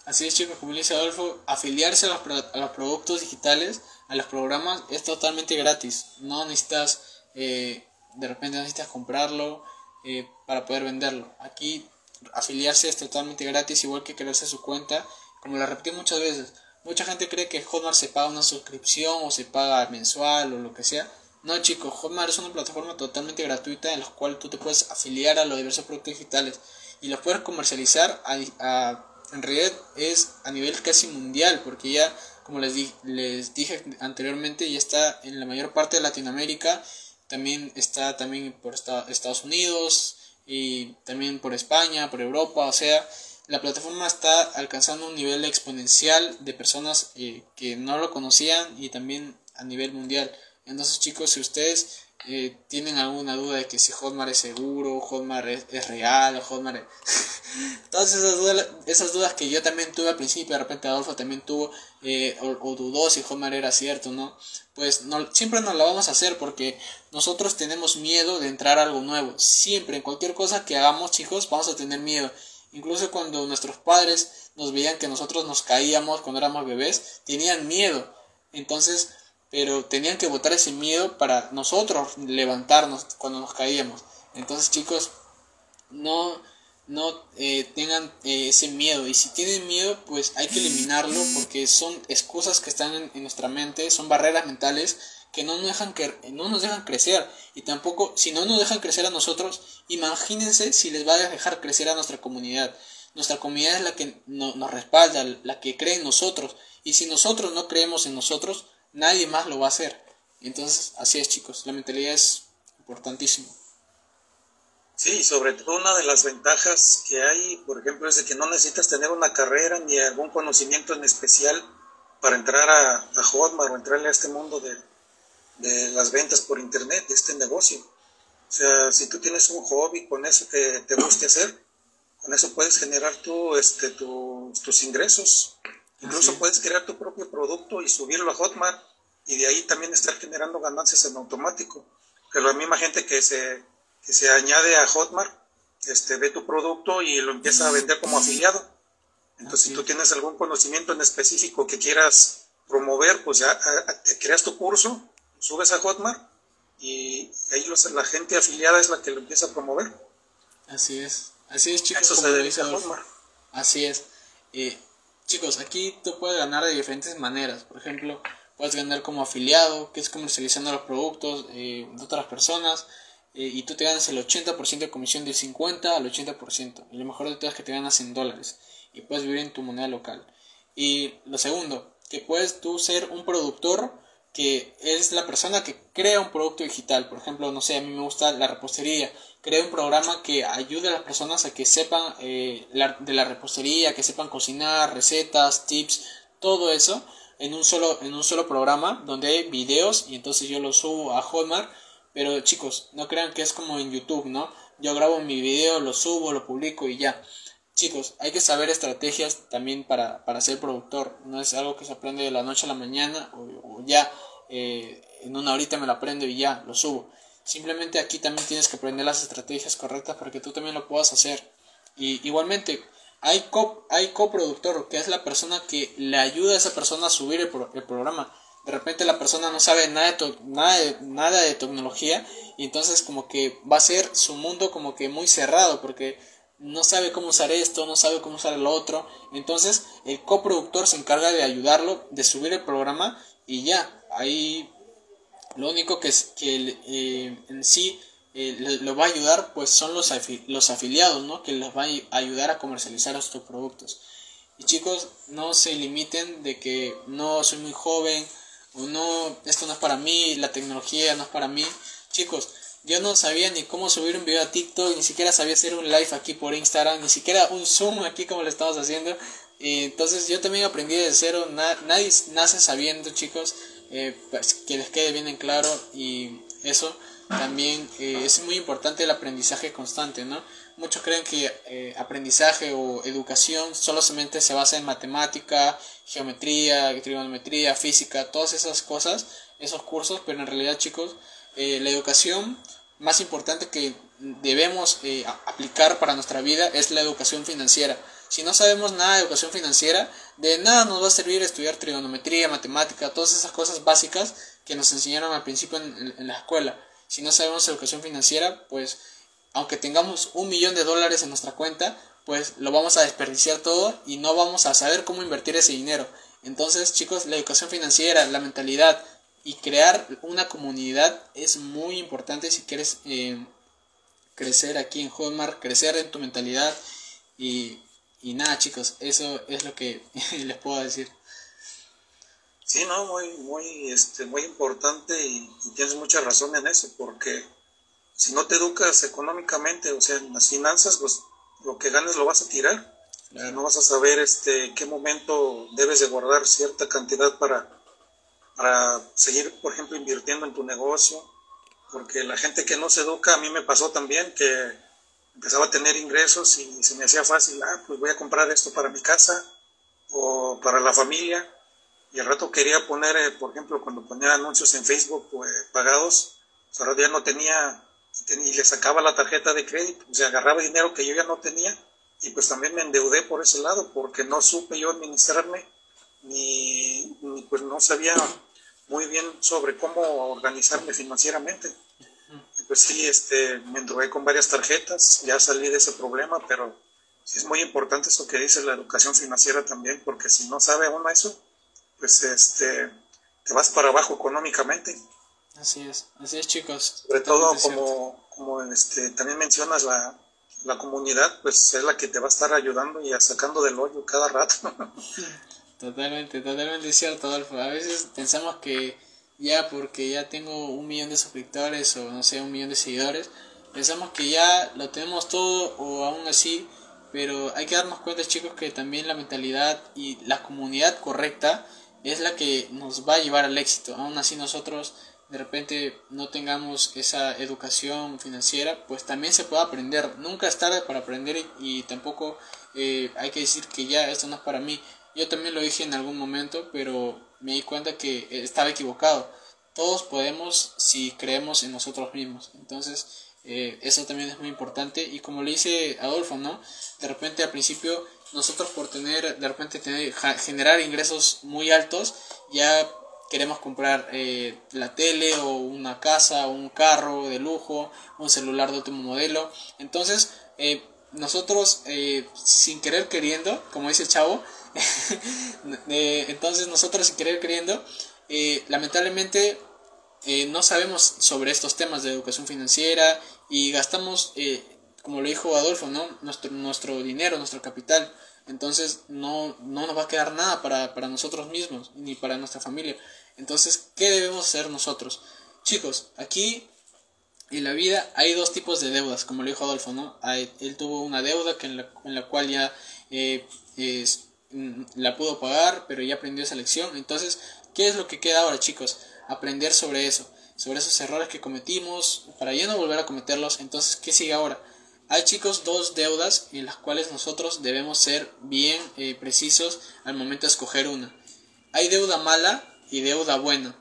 Así es, chicos, como dice Adolfo, afiliarse a los, a los, productos digitales, a los programas, es totalmente gratis. No necesitas, eh, de repente necesitas comprarlo eh, para poder venderlo. Aquí afiliarse es totalmente gratis, igual que crearse su cuenta como la repetí muchas veces, mucha gente cree que Hotmart se paga una suscripción o se paga mensual o lo que sea. No, chicos, Hotmart es una plataforma totalmente gratuita en la cual tú te puedes afiliar a los diversos productos digitales y los puedes comercializar en realidad es a nivel casi mundial porque ya como les, les dije anteriormente ya está en la mayor parte de Latinoamérica también está también por Estados Unidos y también por España, por Europa, o sea, la plataforma está alcanzando un nivel exponencial de personas eh, que no lo conocían y también a nivel mundial. Entonces chicos, si ustedes eh, tienen alguna duda de que si Hotmart es seguro, Hotmart es, real, Hotmart Todas esas dudas, esas dudas que yo también tuve al principio, de repente Adolfo también tuvo, eh, o, dudó si Hotmart era cierto, ¿no? Pues no, siempre nos la vamos a hacer porque nosotros tenemos miedo de entrar a algo nuevo. Siempre, en cualquier cosa que hagamos, chicos, vamos a tener miedo. Incluso cuando nuestros padres nos veían que nosotros nos caíamos cuando éramos bebés, tenían miedo. Entonces, pero tenían que votar ese miedo para nosotros levantarnos cuando nos caíamos. Entonces, chicos, no, no eh, tengan eh, ese miedo. Y si tienen miedo, pues hay que eliminarlo porque son excusas que están en, nuestra mente, son barreras mentales que no nos, dejan que no nos dejan crecer. Y tampoco, si no nos dejan crecer a nosotros, imagínense si les va a dejar crecer a nuestra comunidad. Nuestra comunidad es la que nos respalda, la que cree en nosotros. Y si nosotros no creemos en nosotros, nadie más lo va a hacer. Entonces, así es chicos, la mentalidad es importantísimo. Sí, sobre todo una de las ventajas que hay, por ejemplo, es de que no necesitas tener una carrera ni algún conocimiento en especial para entrar a, a Hotmart o entrarle a este mundo de, de las ventas por internet, de este negocio. O sea, si tú tienes un hobby con eso que te guste hacer, con eso puedes generar tú, este, tus ingresos. Incluso puedes crear tu propio producto y subirlo a Hotmart y de ahí también estar generando ganancias en automático. Que la misma gente que se, que se añade a Hotmart este, ve tu producto y lo empieza a vender como afiliado. Entonces, si tú tienes algún conocimiento en específico que quieras promover, pues ya te creas tu curso, subes a Hotmart y ahí los, la gente afiliada es la que lo empieza a promover. Así es, así es chicos. Eso se Hotmart. Así es. Eh, Chicos, aquí tú puedes ganar de diferentes maneras. Por ejemplo, puedes ganar como afiliado, que es comercializando los productos eh, de otras personas. Eh, y tú te ganas el 80% de comisión del 50 al 80%. Y lo mejor de todo es que te ganas en dólares. Y puedes vivir en tu moneda local. Y lo segundo, que puedes tú ser un productor que es la persona que crea un producto digital. Por ejemplo, no sé, a mí me gusta la repostería. Crea un programa que ayude a las personas a que sepan eh, de la repostería, que sepan cocinar, recetas, tips, todo eso en un solo, en un solo programa donde hay videos y entonces yo lo subo a Hotmart. Pero chicos, no crean que es como en YouTube, ¿no? Yo grabo mi video, lo subo, lo publico y ya. Chicos, hay que saber estrategias también para, para ser productor. No es algo que se aprende de la noche a la mañana o, ya eh, en una horita me lo aprendo y ya lo subo. Simplemente aquí también tienes que aprender las estrategias correctas para que tú también lo puedas hacer. Y igualmente, hay, co hay coproductor, que es la persona que le ayuda a esa persona a subir el, el programa. De repente la persona no sabe nada de, nada, de, nada de tecnología y entonces como que va a ser su mundo como que muy cerrado porque no sabe cómo usar esto, no sabe cómo usar el otro. Entonces el coproductor se encarga de ayudarlo, de subir el programa y ya, ahí lo único que, es, que eh, en sí eh, lo va a ayudar pues son los, los afiliados, ¿no? Que les va a ayudar a comercializar estos productos. Y chicos, no se limiten de que no soy muy joven o no, esto no es para mí, la tecnología no es para mí. Chicos, yo no sabía ni cómo subir un video a TikTok, ni siquiera sabía hacer un live aquí por Instagram, ni siquiera un Zoom aquí como lo estamos haciendo. Y entonces yo también aprendí de cero, nadie nace sabiendo chicos, eh, pues, que les quede bien en claro y eso también eh, es muy importante el aprendizaje constante, ¿no? Muchos creen que eh, aprendizaje o educación solamente se basa en matemática, geometría, trigonometría, física, todas esas cosas, esos cursos, pero en realidad chicos, la educación más importante que debemos eh, aplicar para nuestra vida es la educación financiera. Si no sabemos nada de educación financiera, de nada nos va a servir estudiar trigonometría, matemática, todas esas cosas básicas que nos enseñaron al principio en, la escuela. Si no sabemos educación financiera, pues aunque tengamos un millón de dólares en nuestra cuenta, pues lo vamos a desperdiciar todo y no vamos a saber cómo invertir ese dinero. Entonces, chicos, la educación financiera, la mentalidad, y crear una comunidad es muy importante si quieres eh, crecer aquí en Hotmart, crecer en tu mentalidad y, nada chicos, eso es lo que les puedo decir. Sí, no, muy, muy, este, muy importante y, tienes mucha razón en eso, porque si no te educas económicamente, o sea, en las finanzas, pues lo que ganes lo vas a tirar. No vas a saber este qué momento debes de guardar cierta cantidad para, para seguir, por ejemplo, invirtiendo en tu negocio. Porque la gente que no se educa, a mí me pasó también que empezaba a tener ingresos y se me hacía fácil, ah, pues voy a comprar esto para mi casa o para la familia. Y al rato quería poner, eh, por ejemplo, cuando ponía anuncios en Facebook pues, pagados, pues ahora ya no tenía y le sacaba la tarjeta de crédito, o sea, agarraba dinero que yo ya no tenía y pues también me endeudé por ese lado porque no supe yo administrarme ni, pues no sabía muy bien sobre cómo organizarme financieramente. pues sí, este, me endeudé con varias tarjetas, ya salí de ese problema, pero sí es muy importante eso que dice la educación financiera también, porque si no sabe uno eso, pues este, te vas para abajo económicamente. Así es, así es chicos. Sobre todo como, como este, también mencionas la, la comunidad, pues es la que te va a estar ayudando y sacando del hoyo cada rato. totalmente, totalmente cierto, Adolfo. A veces pensamos que ya porque ya tengo un millón de suscriptores o no sé, un millón de seguidores, pensamos que ya lo tenemos todo o aún así, pero hay que darnos cuenta chicos que también la mentalidad y la comunidad correcta es la que nos va a llevar al éxito. Aún así nosotros de repente no tengamos esa educación financiera, pues también se puede aprender. Nunca es tarde para aprender y, tampoco eh, hay que decir que ya esto no es para mí. Yo también lo dije en algún momento, pero me di cuenta que estaba equivocado. Todos podemos si creemos en nosotros mismos. Entonces, eh, eso también es muy importante. Y como le dice Adolfo, ¿no? De repente al principio nosotros por tener, de repente tener, generar ingresos muy altos, ya queremos comprar eh, la tele o una casa o un carro de lujo, un celular de último modelo. Entonces, eh, nosotros, eh, sin querer queriendo, como dice chavo, entonces nosotros sin querer queriendo, lamentablemente no sabemos sobre estos temas de educación financiera y gastamos, como lo dijo Adolfo, ¿no? nuestro, nuestro dinero, nuestro capital. Entonces no, no nos va a quedar nada para, para nosotros mismos ni para nuestra familia. Entonces, ¿qué debemos hacer nosotros? Chicos, aquí en la vida hay dos tipos de deudas, como lo dijo Adolfo, ¿no? Él tuvo una deuda que en, la, cual ya eh, mm, la pudo pagar, pero ya aprendió esa lección. Entonces, ¿qué es lo que queda ahora, chicos? Aprender sobre eso, sobre esos errores que cometimos, para ya no volver a cometerlos. Entonces, ¿qué sigue ahora? Hay, chicos, dos deudas en las cuales nosotros debemos ser bien eh, precisos al momento de escoger una. Hay deuda mala y deuda buena.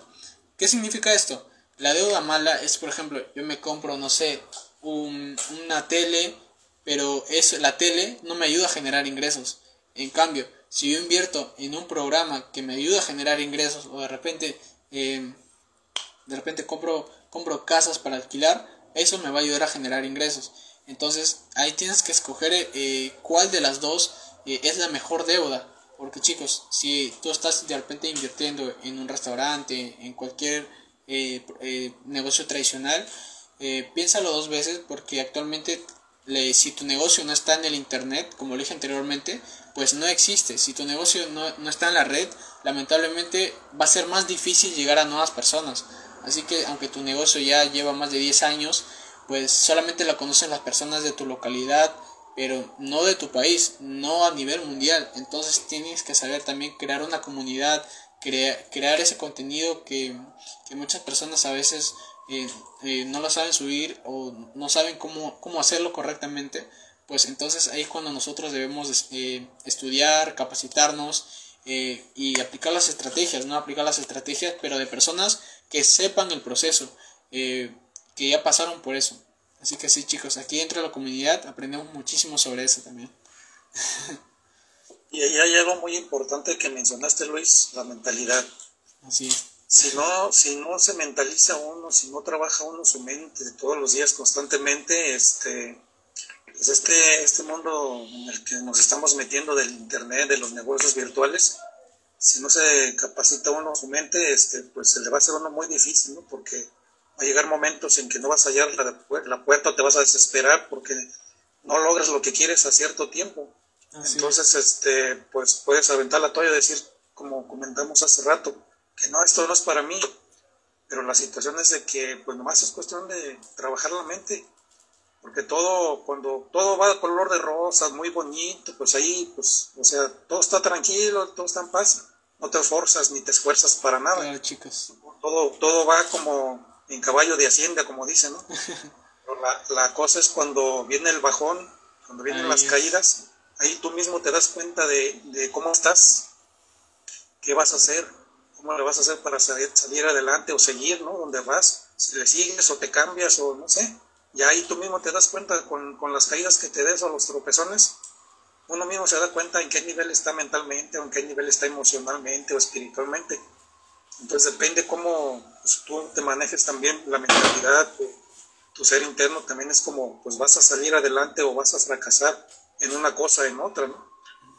¿Qué significa esto? La deuda mala es, por ejemplo, yo me compro, no sé, una tele, pero es, la tele no me ayuda a generar ingresos. En cambio, si yo invierto en un programa que me ayuda a generar ingresos o de repente, em, de repente compro, compro casas para alquilar, eso me va a ayudar a generar ingresos. Entonces ahí tienes que escoger eh, cuál de las dos eh, es la mejor deuda. Porque chicos, si tú estás de repente invirtiendo en un restaurante, en cualquier eh, negocio tradicional, piénsalo dos veces porque actualmente si tu negocio no está en el internet, como lo dije anteriormente, pues no existe. Si tu negocio no, no está en la red, lamentablemente va a ser más difícil llegar a nuevas personas. Así que aunque tu negocio ya lleva más de 10 años, pues solamente la conocen las personas de tu localidad, pero no de tu país, no a nivel mundial. Entonces tienes que saber también crear una comunidad, crear ese contenido que, muchas personas a veces eh, eh, no lo saben subir o no saben cómo, cómo hacerlo correctamente. Pues entonces ahí es cuando nosotros debemos eh, estudiar, capacitarnos y aplicar las estrategias, no aplicar las estrategias, pero de personas que sepan el proceso, que ya pasaron por eso. Así que sí, chicos, aquí dentro de la comunidad aprendemos muchísimo sobre eso también. y ahí hay algo muy importante que mencionaste, Luis, la mentalidad. Así es. Si no, si no se mentaliza uno, si no trabaja uno su mente todos los días constantemente, este, pues este, este mundo en el que nos estamos metiendo del internet, de los negocios virtuales, si no se capacita uno su mente, este, pues se le va a hacer uno muy difícil, ¿no? Porque va a llegar momentos en que no vas a hallar la, la puerta, te vas a desesperar porque no logras lo que quieres a cierto tiempo. Entonces, este, pues puedes aventar la toalla y decir, como comentamos hace rato, que no, esto no es para mí, pero la situación es de que pues nomás es cuestión de trabajar la mente, porque todo, cuando todo va de color de rosas, muy bonito, pues ahí, pues, o sea, todo está tranquilo, todo está en paz, no te esforzas ni te esfuerzas para nada. Claro, chicos. Todo, todo va como en caballo de hacienda, como dicen, ¿no? Pero la, la cosa es cuando viene el bajón, cuando vienen las caídas, ahí tú mismo te das cuenta de, de cómo estás, qué vas a hacer, cómo le vas a hacer para salir, salir adelante o seguir, ¿no? Donde vas, si le sigues o te cambias o no sé. Ya ahí tú mismo te das cuenta con, con las caídas que te des o los tropezones, uno mismo se da cuenta en qué nivel está mentalmente o en qué nivel está emocionalmente o espiritualmente. Entonces depende cómo pues, tú te manejes también la mentalidad, tu, ser interno también es como pues vas a salir adelante o vas a fracasar en una cosa en otra.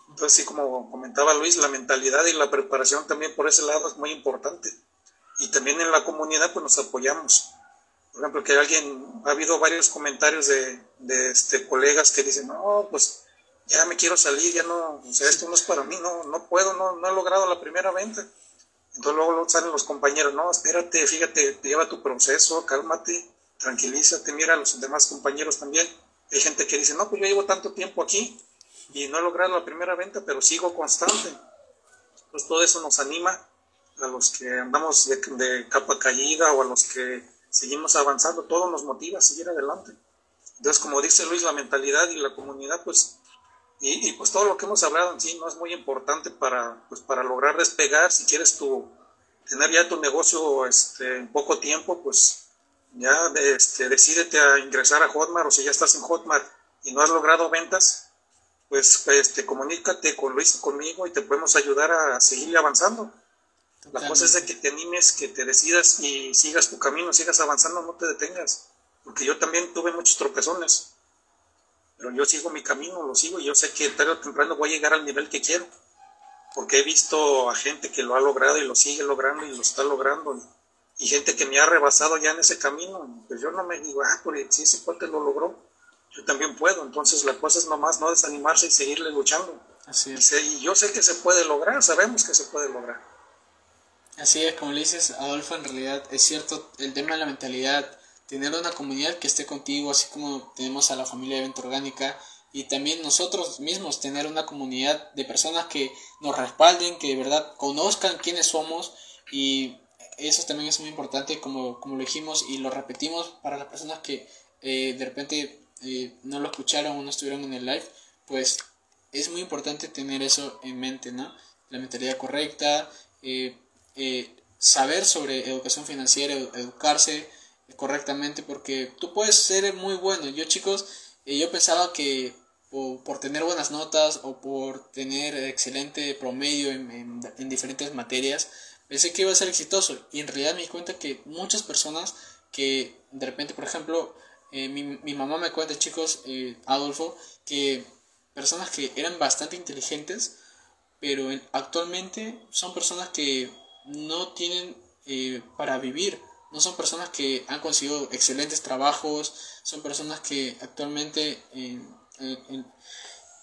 Entonces sí, como comentaba Luis, la mentalidad y la preparación también por ese lado es muy importante. Y también en la comunidad pues nos apoyamos. Por ejemplo, que alguien, ha habido varios comentarios de, de este, colegas que dicen, no, pues ya me quiero salir, ya no, o sea, esto no es para mí, no, no puedo, no, no he logrado la primera venta. Entonces luego salen los compañeros, no, espérate, fíjate, lleva tu proceso, cálmate, tranquilízate, mira a los demás compañeros también. Hay gente que dice, no, pues yo llevo tanto tiempo aquí y no he logrado la primera venta, pero sigo constante. Entonces todo eso nos anima a los que andamos de, de capa caída o a los que seguimos avanzando, todo nos motiva a seguir adelante. Entonces, como dice Luis, la mentalidad y la comunidad, pues y, pues todo lo que hemos hablado en sí no es muy importante para, pues para lograr despegar. Si quieres tu, tener ya tu negocio este, en poco tiempo, pues ya este, decídete a ingresar a Hotmart o si ya estás en Hotmart y no has logrado ventas, pues este, comunícate con Luis o conmigo y te podemos ayudar a seguir avanzando. La cosa es de que te animes, que te decidas y sigas tu camino, sigas avanzando, no te detengas. Porque yo también tuve muchos tropezones pero yo sigo mi camino, lo sigo y yo sé que tarde o temprano voy a llegar al nivel que quiero, porque he visto a gente que lo ha logrado y lo sigue logrando y lo está logrando, y, gente que me ha rebasado ya en ese camino, pues yo no me digo, ah, porque si ese cuate lo logró, yo también puedo, entonces la cosa es nomás no desanimarse y seguirle luchando. Así es. Y, yo sé que se puede lograr, sabemos que se puede lograr. Así es, como le dices, Adolfo, en realidad es cierto, el tema de la mentalidad tener una comunidad que esté contigo, así como tenemos a la familia de Evento Orgánica, y también nosotros mismos tener una comunidad de personas que nos respalden, que de verdad conozcan quiénes somos y eso también es muy importante como, como lo dijimos y lo repetimos para las personas que eh, de repente eh, no lo escucharon o no estuvieron en el live, pues es muy importante tener eso en mente, ¿no? La mentalidad correcta, eh, saber sobre educación financiera, educarse, correctamente porque tú puedes ser muy bueno. Yo chicos, eh, yo pensaba que por tener buenas notas o por tener excelente promedio en, en, diferentes materias, pensé que iba a ser exitoso y en realidad me di cuenta que muchas personas que de repente, por ejemplo, eh, mi, mi, mamá me cuenta, chicos, eh, Adolfo, que personas que eran bastante inteligentes, pero actualmente son personas que no tienen para vivir no son personas que han conseguido excelentes trabajos, son personas que actualmente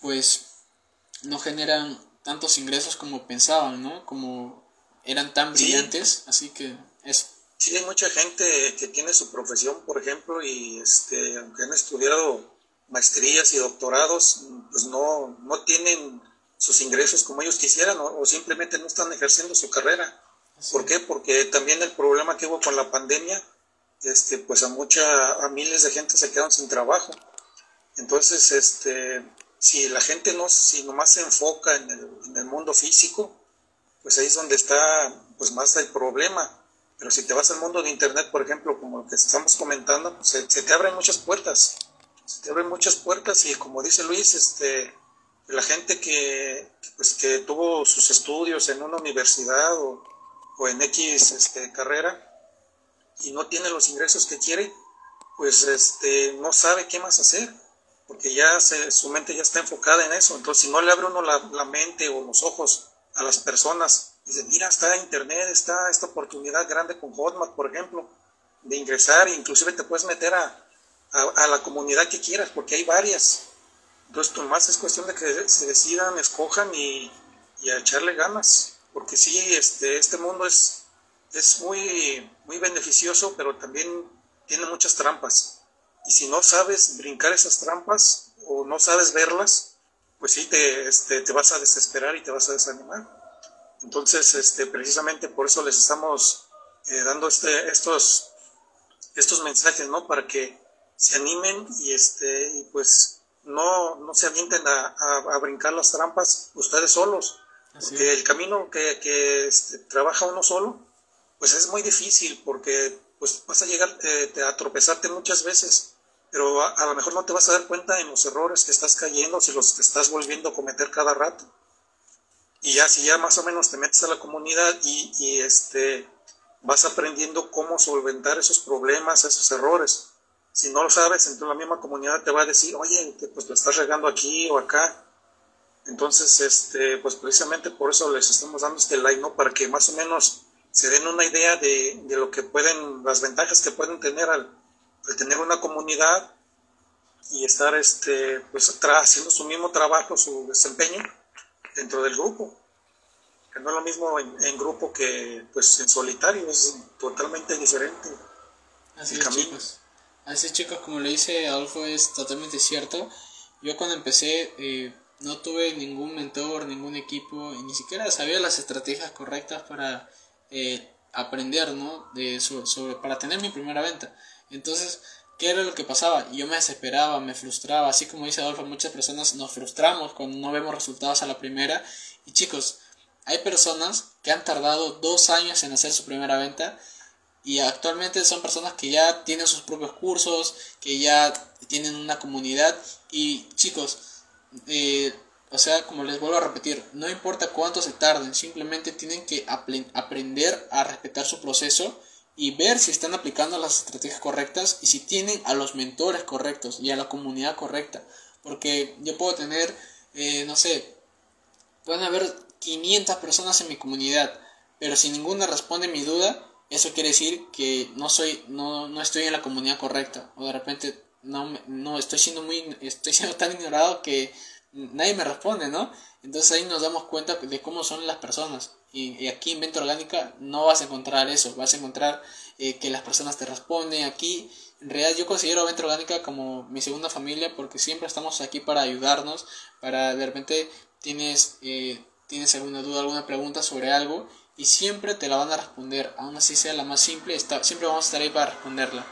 pues no generan tantos ingresos como pensaban, ¿no? Como eran tan brillantes, así que eso. Sí, hay mucha gente que tiene su profesión, por ejemplo, y este, aunque han estudiado maestrías y doctorados, pues no, no tienen sus ingresos como ellos quisieran o simplemente no están ejerciendo su carrera. ¿Por qué? Porque también el problema que hubo con la pandemia, este, pues a mucha, a miles de gente se quedaron sin trabajo. Entonces, este, si la gente no, si nomás se enfoca en el, en el mundo físico, pues ahí es donde está, pues más el problema. Pero si te vas al mundo de internet, por ejemplo, como lo que estamos comentando, pues se, te abren muchas puertas. Se te abren muchas puertas y como dice Luis, este, la gente que, pues, que tuvo sus estudios en una universidad o, o en X este, carrera y no tiene los ingresos que quiere, pues este, no sabe qué más hacer, porque ya se, su mente ya está enfocada en eso. Entonces, si no le abre uno la, la mente o los ojos a las personas, dice, mira, está internet, está esta oportunidad grande con Hotmart, por ejemplo, de ingresar, inclusive te puedes meter a, a, la comunidad que quieras, porque hay varias. Entonces, más es cuestión de que se decidan, escojan y, y a echarle ganas porque sí, este, este mundo es, es muy, muy beneficioso, pero también tiene muchas trampas. Y si no sabes brincar esas trampas o no sabes verlas, pues sí, te, este, te vas a desesperar y te vas a desanimar. Entonces, este, precisamente por eso les estamos eh, dando este, estos, estos mensajes, ¿no? Para que se animen y, este, y pues no, no se avienten a, a, brincar las trampas ustedes solos. Porque el camino que, que este, trabaja uno solo, pues es muy difícil porque pues vas a llegar a tropezarte muchas veces, pero a, lo mejor no te vas a dar cuenta en los errores que estás cayendo si los estás volviendo a cometer cada rato. Y ya si ya más o menos te metes a la comunidad y, y este vas aprendiendo cómo solventar esos problemas, esos errores. Si no lo sabes, entonces la misma comunidad te va a decir, oye, pues lo estás regando aquí o acá. Entonces, este, pues precisamente por eso les estamos dando este like, ¿no? Para que más o menos se den una idea de, de lo que pueden, las ventajas que pueden tener al, tener una comunidad y estar este, pues, haciendo su mismo trabajo, su desempeño dentro del grupo. Que no es lo mismo en, grupo que pues en solitario, es totalmente diferente. Así es, chicos. Así chicos, como le dice Adolfo, es totalmente cierto. Yo cuando empecé eh, no tuve ningún mentor, ningún equipo, y ni siquiera sabía las estrategias correctas para eh, aprender, ¿no? De, sobre, para tener mi primera venta. Entonces, ¿qué era lo que pasaba? Yo me desesperaba, me frustraba, así como dice Adolfo, muchas personas nos frustramos cuando no vemos resultados a la primera. Y chicos, hay personas que han tardado dos años en hacer su primera venta y actualmente son personas que ya tienen sus propios cursos, que ya tienen una comunidad y chicos, eh, o sea, como les vuelvo a repetir, no importa cuánto se tarden, simplemente tienen que aprender a respetar su proceso y ver si están aplicando las estrategias correctas y si tienen a los mentores correctos y a la comunidad correcta. Porque yo puedo tener, eh, no sé, pueden haber 500 personas en mi comunidad, pero si ninguna responde mi duda, eso quiere decir que no soy, no, no estoy en la comunidad correcta. O de repente no, no estoy siendo muy, estoy siendo tan ignorado que nadie me responde, ¿no? Entonces ahí nos damos cuenta de cómo son las personas. Y, aquí en Venta Orgánica no vas a encontrar eso, vas a encontrar eh, que las personas te responden. Aquí, en realidad, yo considero Venta Orgánica como mi segunda familia porque siempre estamos aquí para ayudarnos, para de repente tienes, eh, tienes alguna duda, alguna pregunta sobre algo y siempre te la van a responder, aún así sea la más simple, está, siempre vamos a estar ahí para responderla.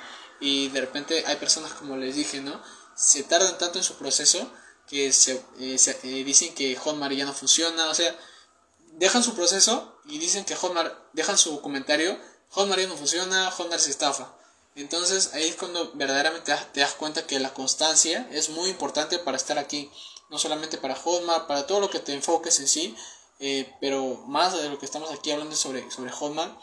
Y de repente hay personas, como les dije, ¿no? Se tardan tanto en su proceso que se, eh, eh, dicen que Hotmart ya no funciona, o sea, dejan su proceso y dicen que Hotmart, dejan su comentario, Hotmart ya no funciona, Hotmart se estafa. Entonces ahí es cuando verdaderamente te das cuenta que la constancia es muy importante para estar aquí, no solamente para Hotmart, para todo lo que te enfoques en sí, eh, pero más de lo que estamos aquí hablando sobre, sobre Hotmart,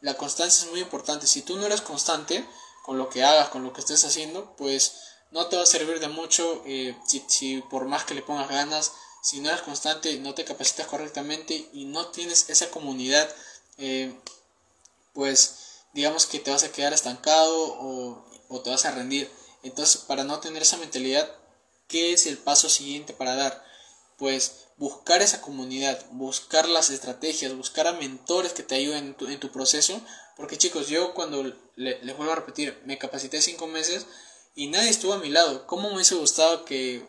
la constancia es muy importante. Si tú no eres constante con lo que hagas, con lo que estés haciendo, pues no te va a servir de mucho eh, si, por más que le pongas ganas, si no eres constante, no te capacitas correctamente y no tienes esa comunidad, eh, pues digamos que te vas a quedar estancado o, o, te vas a rendir. Entonces, para no tener esa mentalidad, ¿qué es el paso siguiente para dar? Pues buscar esa comunidad, buscar las estrategias, buscar a mentores que te ayuden en tu, en tu proceso. Porque chicos, yo cuando les vuelvo a repetir, me capacité cinco meses, y nadie estuvo a mi lado. ¿Cómo me hubiese gustado que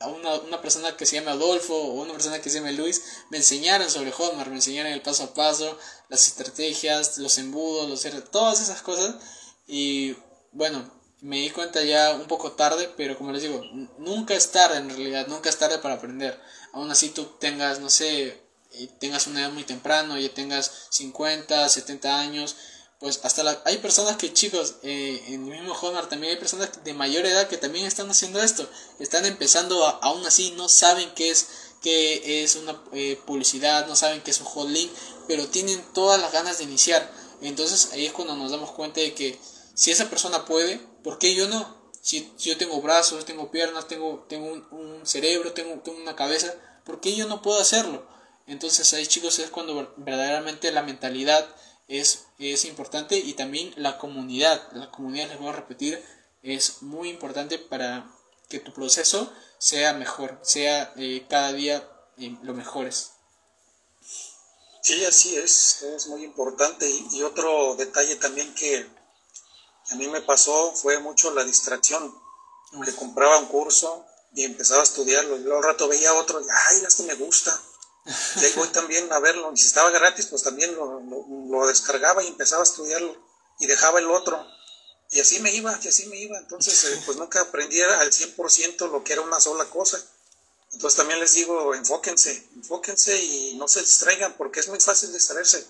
a una, una, persona que se llame Adolfo o una persona que se llame Luis me enseñaran sobre Hotmart, me enseñaran el paso a paso, las estrategias, los embudos, los todas esas cosas? Y bueno, me di cuenta ya un poco tarde, pero como les digo, nunca es tarde en realidad, nunca es tarde para aprender. Aún así tú tengas, no sé, tengas una edad muy temprano, ya tengas 50, 70 años, pues hasta la, hay personas que chicos, eh, en el mismo Honor también hay personas de mayor edad que también están haciendo esto, están empezando aún así, no saben qué es, qué es una eh, publicidad, no saben qué es un hot link, pero tienen todas las ganas de iniciar. Entonces ahí es cuando nos damos cuenta de que si esa persona puede, ¿por qué yo no? Si, yo tengo brazos, tengo piernas, tengo, tengo un, cerebro, tengo, tengo una cabeza, ¿por qué yo no puedo hacerlo? Entonces ahí chicos es cuando verdaderamente la mentalidad es, es importante y también la comunidad. La comunidad, les voy a repetir, es muy importante para que tu proceso sea mejor, sea eh, cada día eh, lo mejores. Sí, así es, es muy importante. Y, otro detalle también que a mí me pasó fue mucho la distracción. Que compraba un curso y empezaba a estudiarlo. Y luego al rato veía otro y, ay, esto me gusta. Ahí voy también a verlo. Y si estaba gratis, pues también lo, lo descargaba y empezaba a estudiarlo. Y dejaba el otro. Y así me iba, y así me iba. Entonces, eh, pues nunca aprendí al 100% lo que era una sola cosa. Entonces también les digo, enfóquense, enfóquense y no se distraigan, porque es muy fácil distraerse.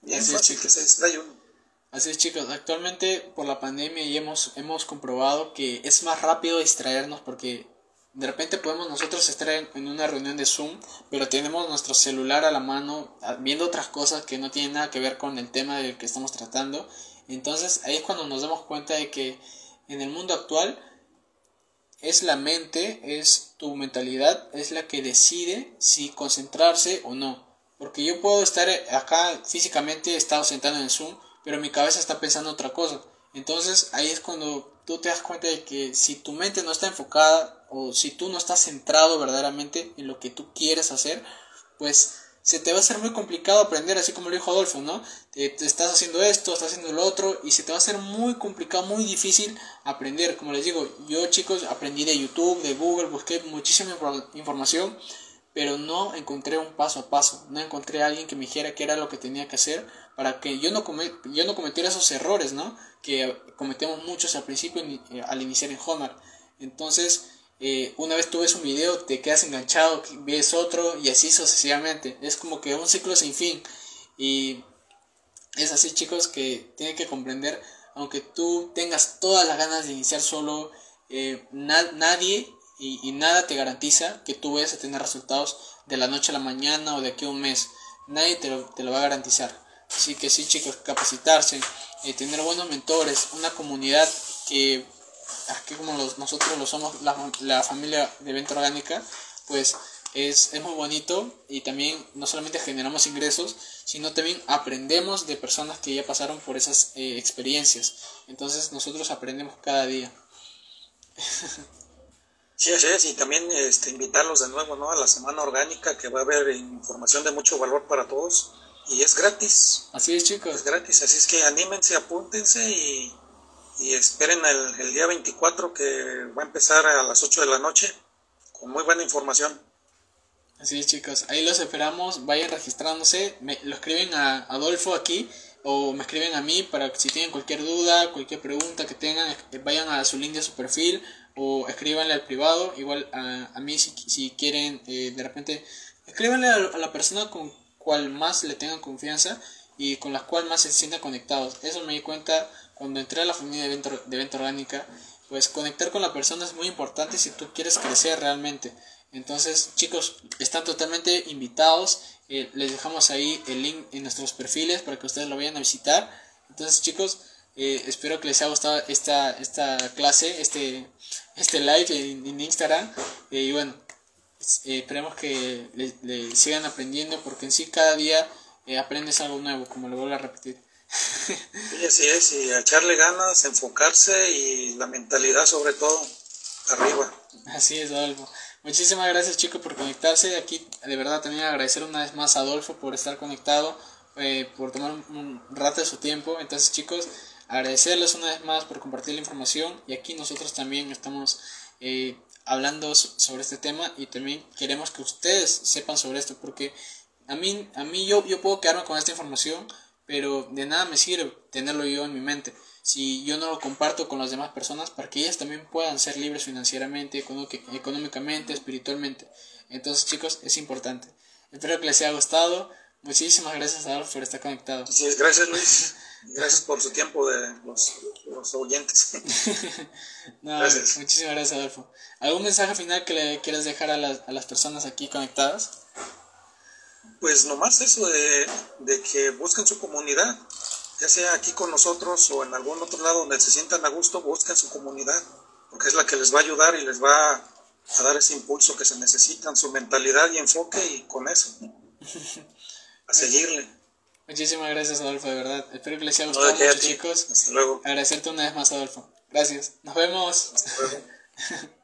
Bien así fácil que se distrae uno. Así es, chicos. Actualmente, por la pandemia, y hemos, hemos comprobado que es más rápido distraernos porque de repente podemos nosotros estar en, una reunión de Zoom, pero tenemos nuestro celular a la mano viendo otras cosas que no tienen nada que ver con el tema del que estamos tratando entonces ahí es cuando nos damos cuenta de que en el mundo actual es la mente, es tu mentalidad, es la que decide si concentrarse o no. Porque yo puedo estar acá físicamente, estado sentado en Zoom, pero mi cabeza está pensando otra cosa. Entonces ahí es cuando tú te das cuenta de que si tu mente no está enfocada o si tú no estás centrado verdaderamente en lo que tú quieres hacer, pues se te va a hacer muy complicado aprender, así como lo dijo Adolfo, ¿no? Te, estás haciendo esto, estás haciendo lo otro, y se te va a hacer muy complicado, muy difícil aprender. Como les digo, yo chicos aprendí de YouTube, de Google, busqué muchísima información, pero no encontré un paso a paso, no encontré a alguien que me dijera qué era lo que tenía que hacer para que yo no, yo no cometiera esos errores, ¿no? Que cometemos muchos al principio, eh, al iniciar en Homer. Entonces, eh, una vez tú ves un video, te quedas enganchado, ves otro y así sucesivamente. Es como que un ciclo sin fin. Y es así chicos que tienen que comprender, aunque tú tengas todas las ganas de iniciar solo, eh, nadie y, nada te garantiza que tú vayas a tener resultados de la noche a la mañana o de aquí a un mes. Nadie te lo, te lo va a garantizar. Así que sí chicos, capacitarse, eh, tener buenos mentores, una comunidad que aquí como nosotros lo somos la, familia de venta orgánica, pues es, muy bonito y también no solamente generamos ingresos, sino también aprendemos de personas que ya pasaron por esas eh, experiencias. Entonces nosotros aprendemos cada día. Sí, así es, y también este, invitarlos de nuevo ¿no? a la semana orgánica que va a haber información de mucho valor para todos y es gratis. Así es chicos. Es gratis, así es que anímense, apúntense y y esperen el, día 24 que va a empezar a las 8 de la noche con muy buena información. Así es chicos, ahí los esperamos, vayan registrándose, me, lo escriben a Adolfo aquí o me escriben a mí para que si tienen cualquier duda, cualquier pregunta que tengan, vayan a su link de su perfil o escríbanle al privado, igual a, a mí si, si quieren eh, de repente, escríbanle a, a la persona con cual más le tengan confianza y con la cual más se sientan conectados. Eso me di cuenta cuando entré a la familia de venta, orgánica, pues conectar con la persona es muy importante si tú quieres crecer realmente. Entonces, chicos, están totalmente invitados. Eh, les dejamos ahí el link en nuestros perfiles para que ustedes lo vayan a visitar. Entonces, chicos, eh, espero que les haya gustado esta, esta clase, este, este live en, Instagram. Eh, y bueno, esperemos que le, sigan aprendiendo porque en sí cada día aprendes algo nuevo, como lo vuelvo a repetir. Sí, así es, y echarle ganas, enfocarse y la mentalidad sobre todo, arriba. Así es, Adolfo. Muchísimas gracias chicos por conectarse. Aquí de verdad también agradecer una vez más a Adolfo por estar conectado, eh, por tomar un, rato de su tiempo. Entonces chicos, agradecerles una vez más por compartir la información y aquí nosotros también estamos eh, hablando sobre este tema y también queremos que ustedes sepan sobre esto porque a mí, a mí yo, yo puedo quedarme con esta información pero de nada me sirve tenerlo yo en mi mente si yo no lo comparto con las demás personas para que ellas también puedan ser libres financieramente, económicamente, espiritualmente. Entonces chicos, es importante. Espero que les haya gustado. Muchísimas gracias Adolfo por estar conectado. Sí, gracias Luis. Gracias por su tiempo de los, oyentes. gracias. Muchísimas gracias Adolfo. ¿Algún mensaje final que le quieras dejar a las, a las personas aquí conectadas? Pues nomás eso de, que busquen su comunidad, ya sea aquí con nosotros o en algún otro lado donde se sientan a gusto, busquen su comunidad, porque es la que les va a ayudar y les va a dar ese impulso que se necesitan, su mentalidad y enfoque y con eso, a seguirle. Muchísimas gracias Adolfo, de verdad. Espero que les haya gustado mucho chicos. Hasta luego. Agradecerte una vez más Adolfo. Gracias. Nos vemos. Hasta luego.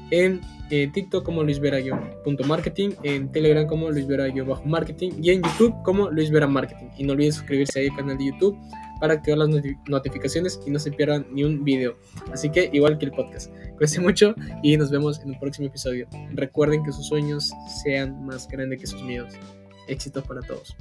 en eh, TikTok como luisvera-marketing, en Telegram como luisvera-marketing y en YouTube como luisvera marketing. Y no olviden suscribirse al canal de YouTube para activar las notificaciones y no se pierdan ni un video. Así que igual que el podcast. Cuídense mucho y nos vemos en un próximo episodio. Recuerden que sus sueños sean más grandes que sus miedos. Éxitos para todos.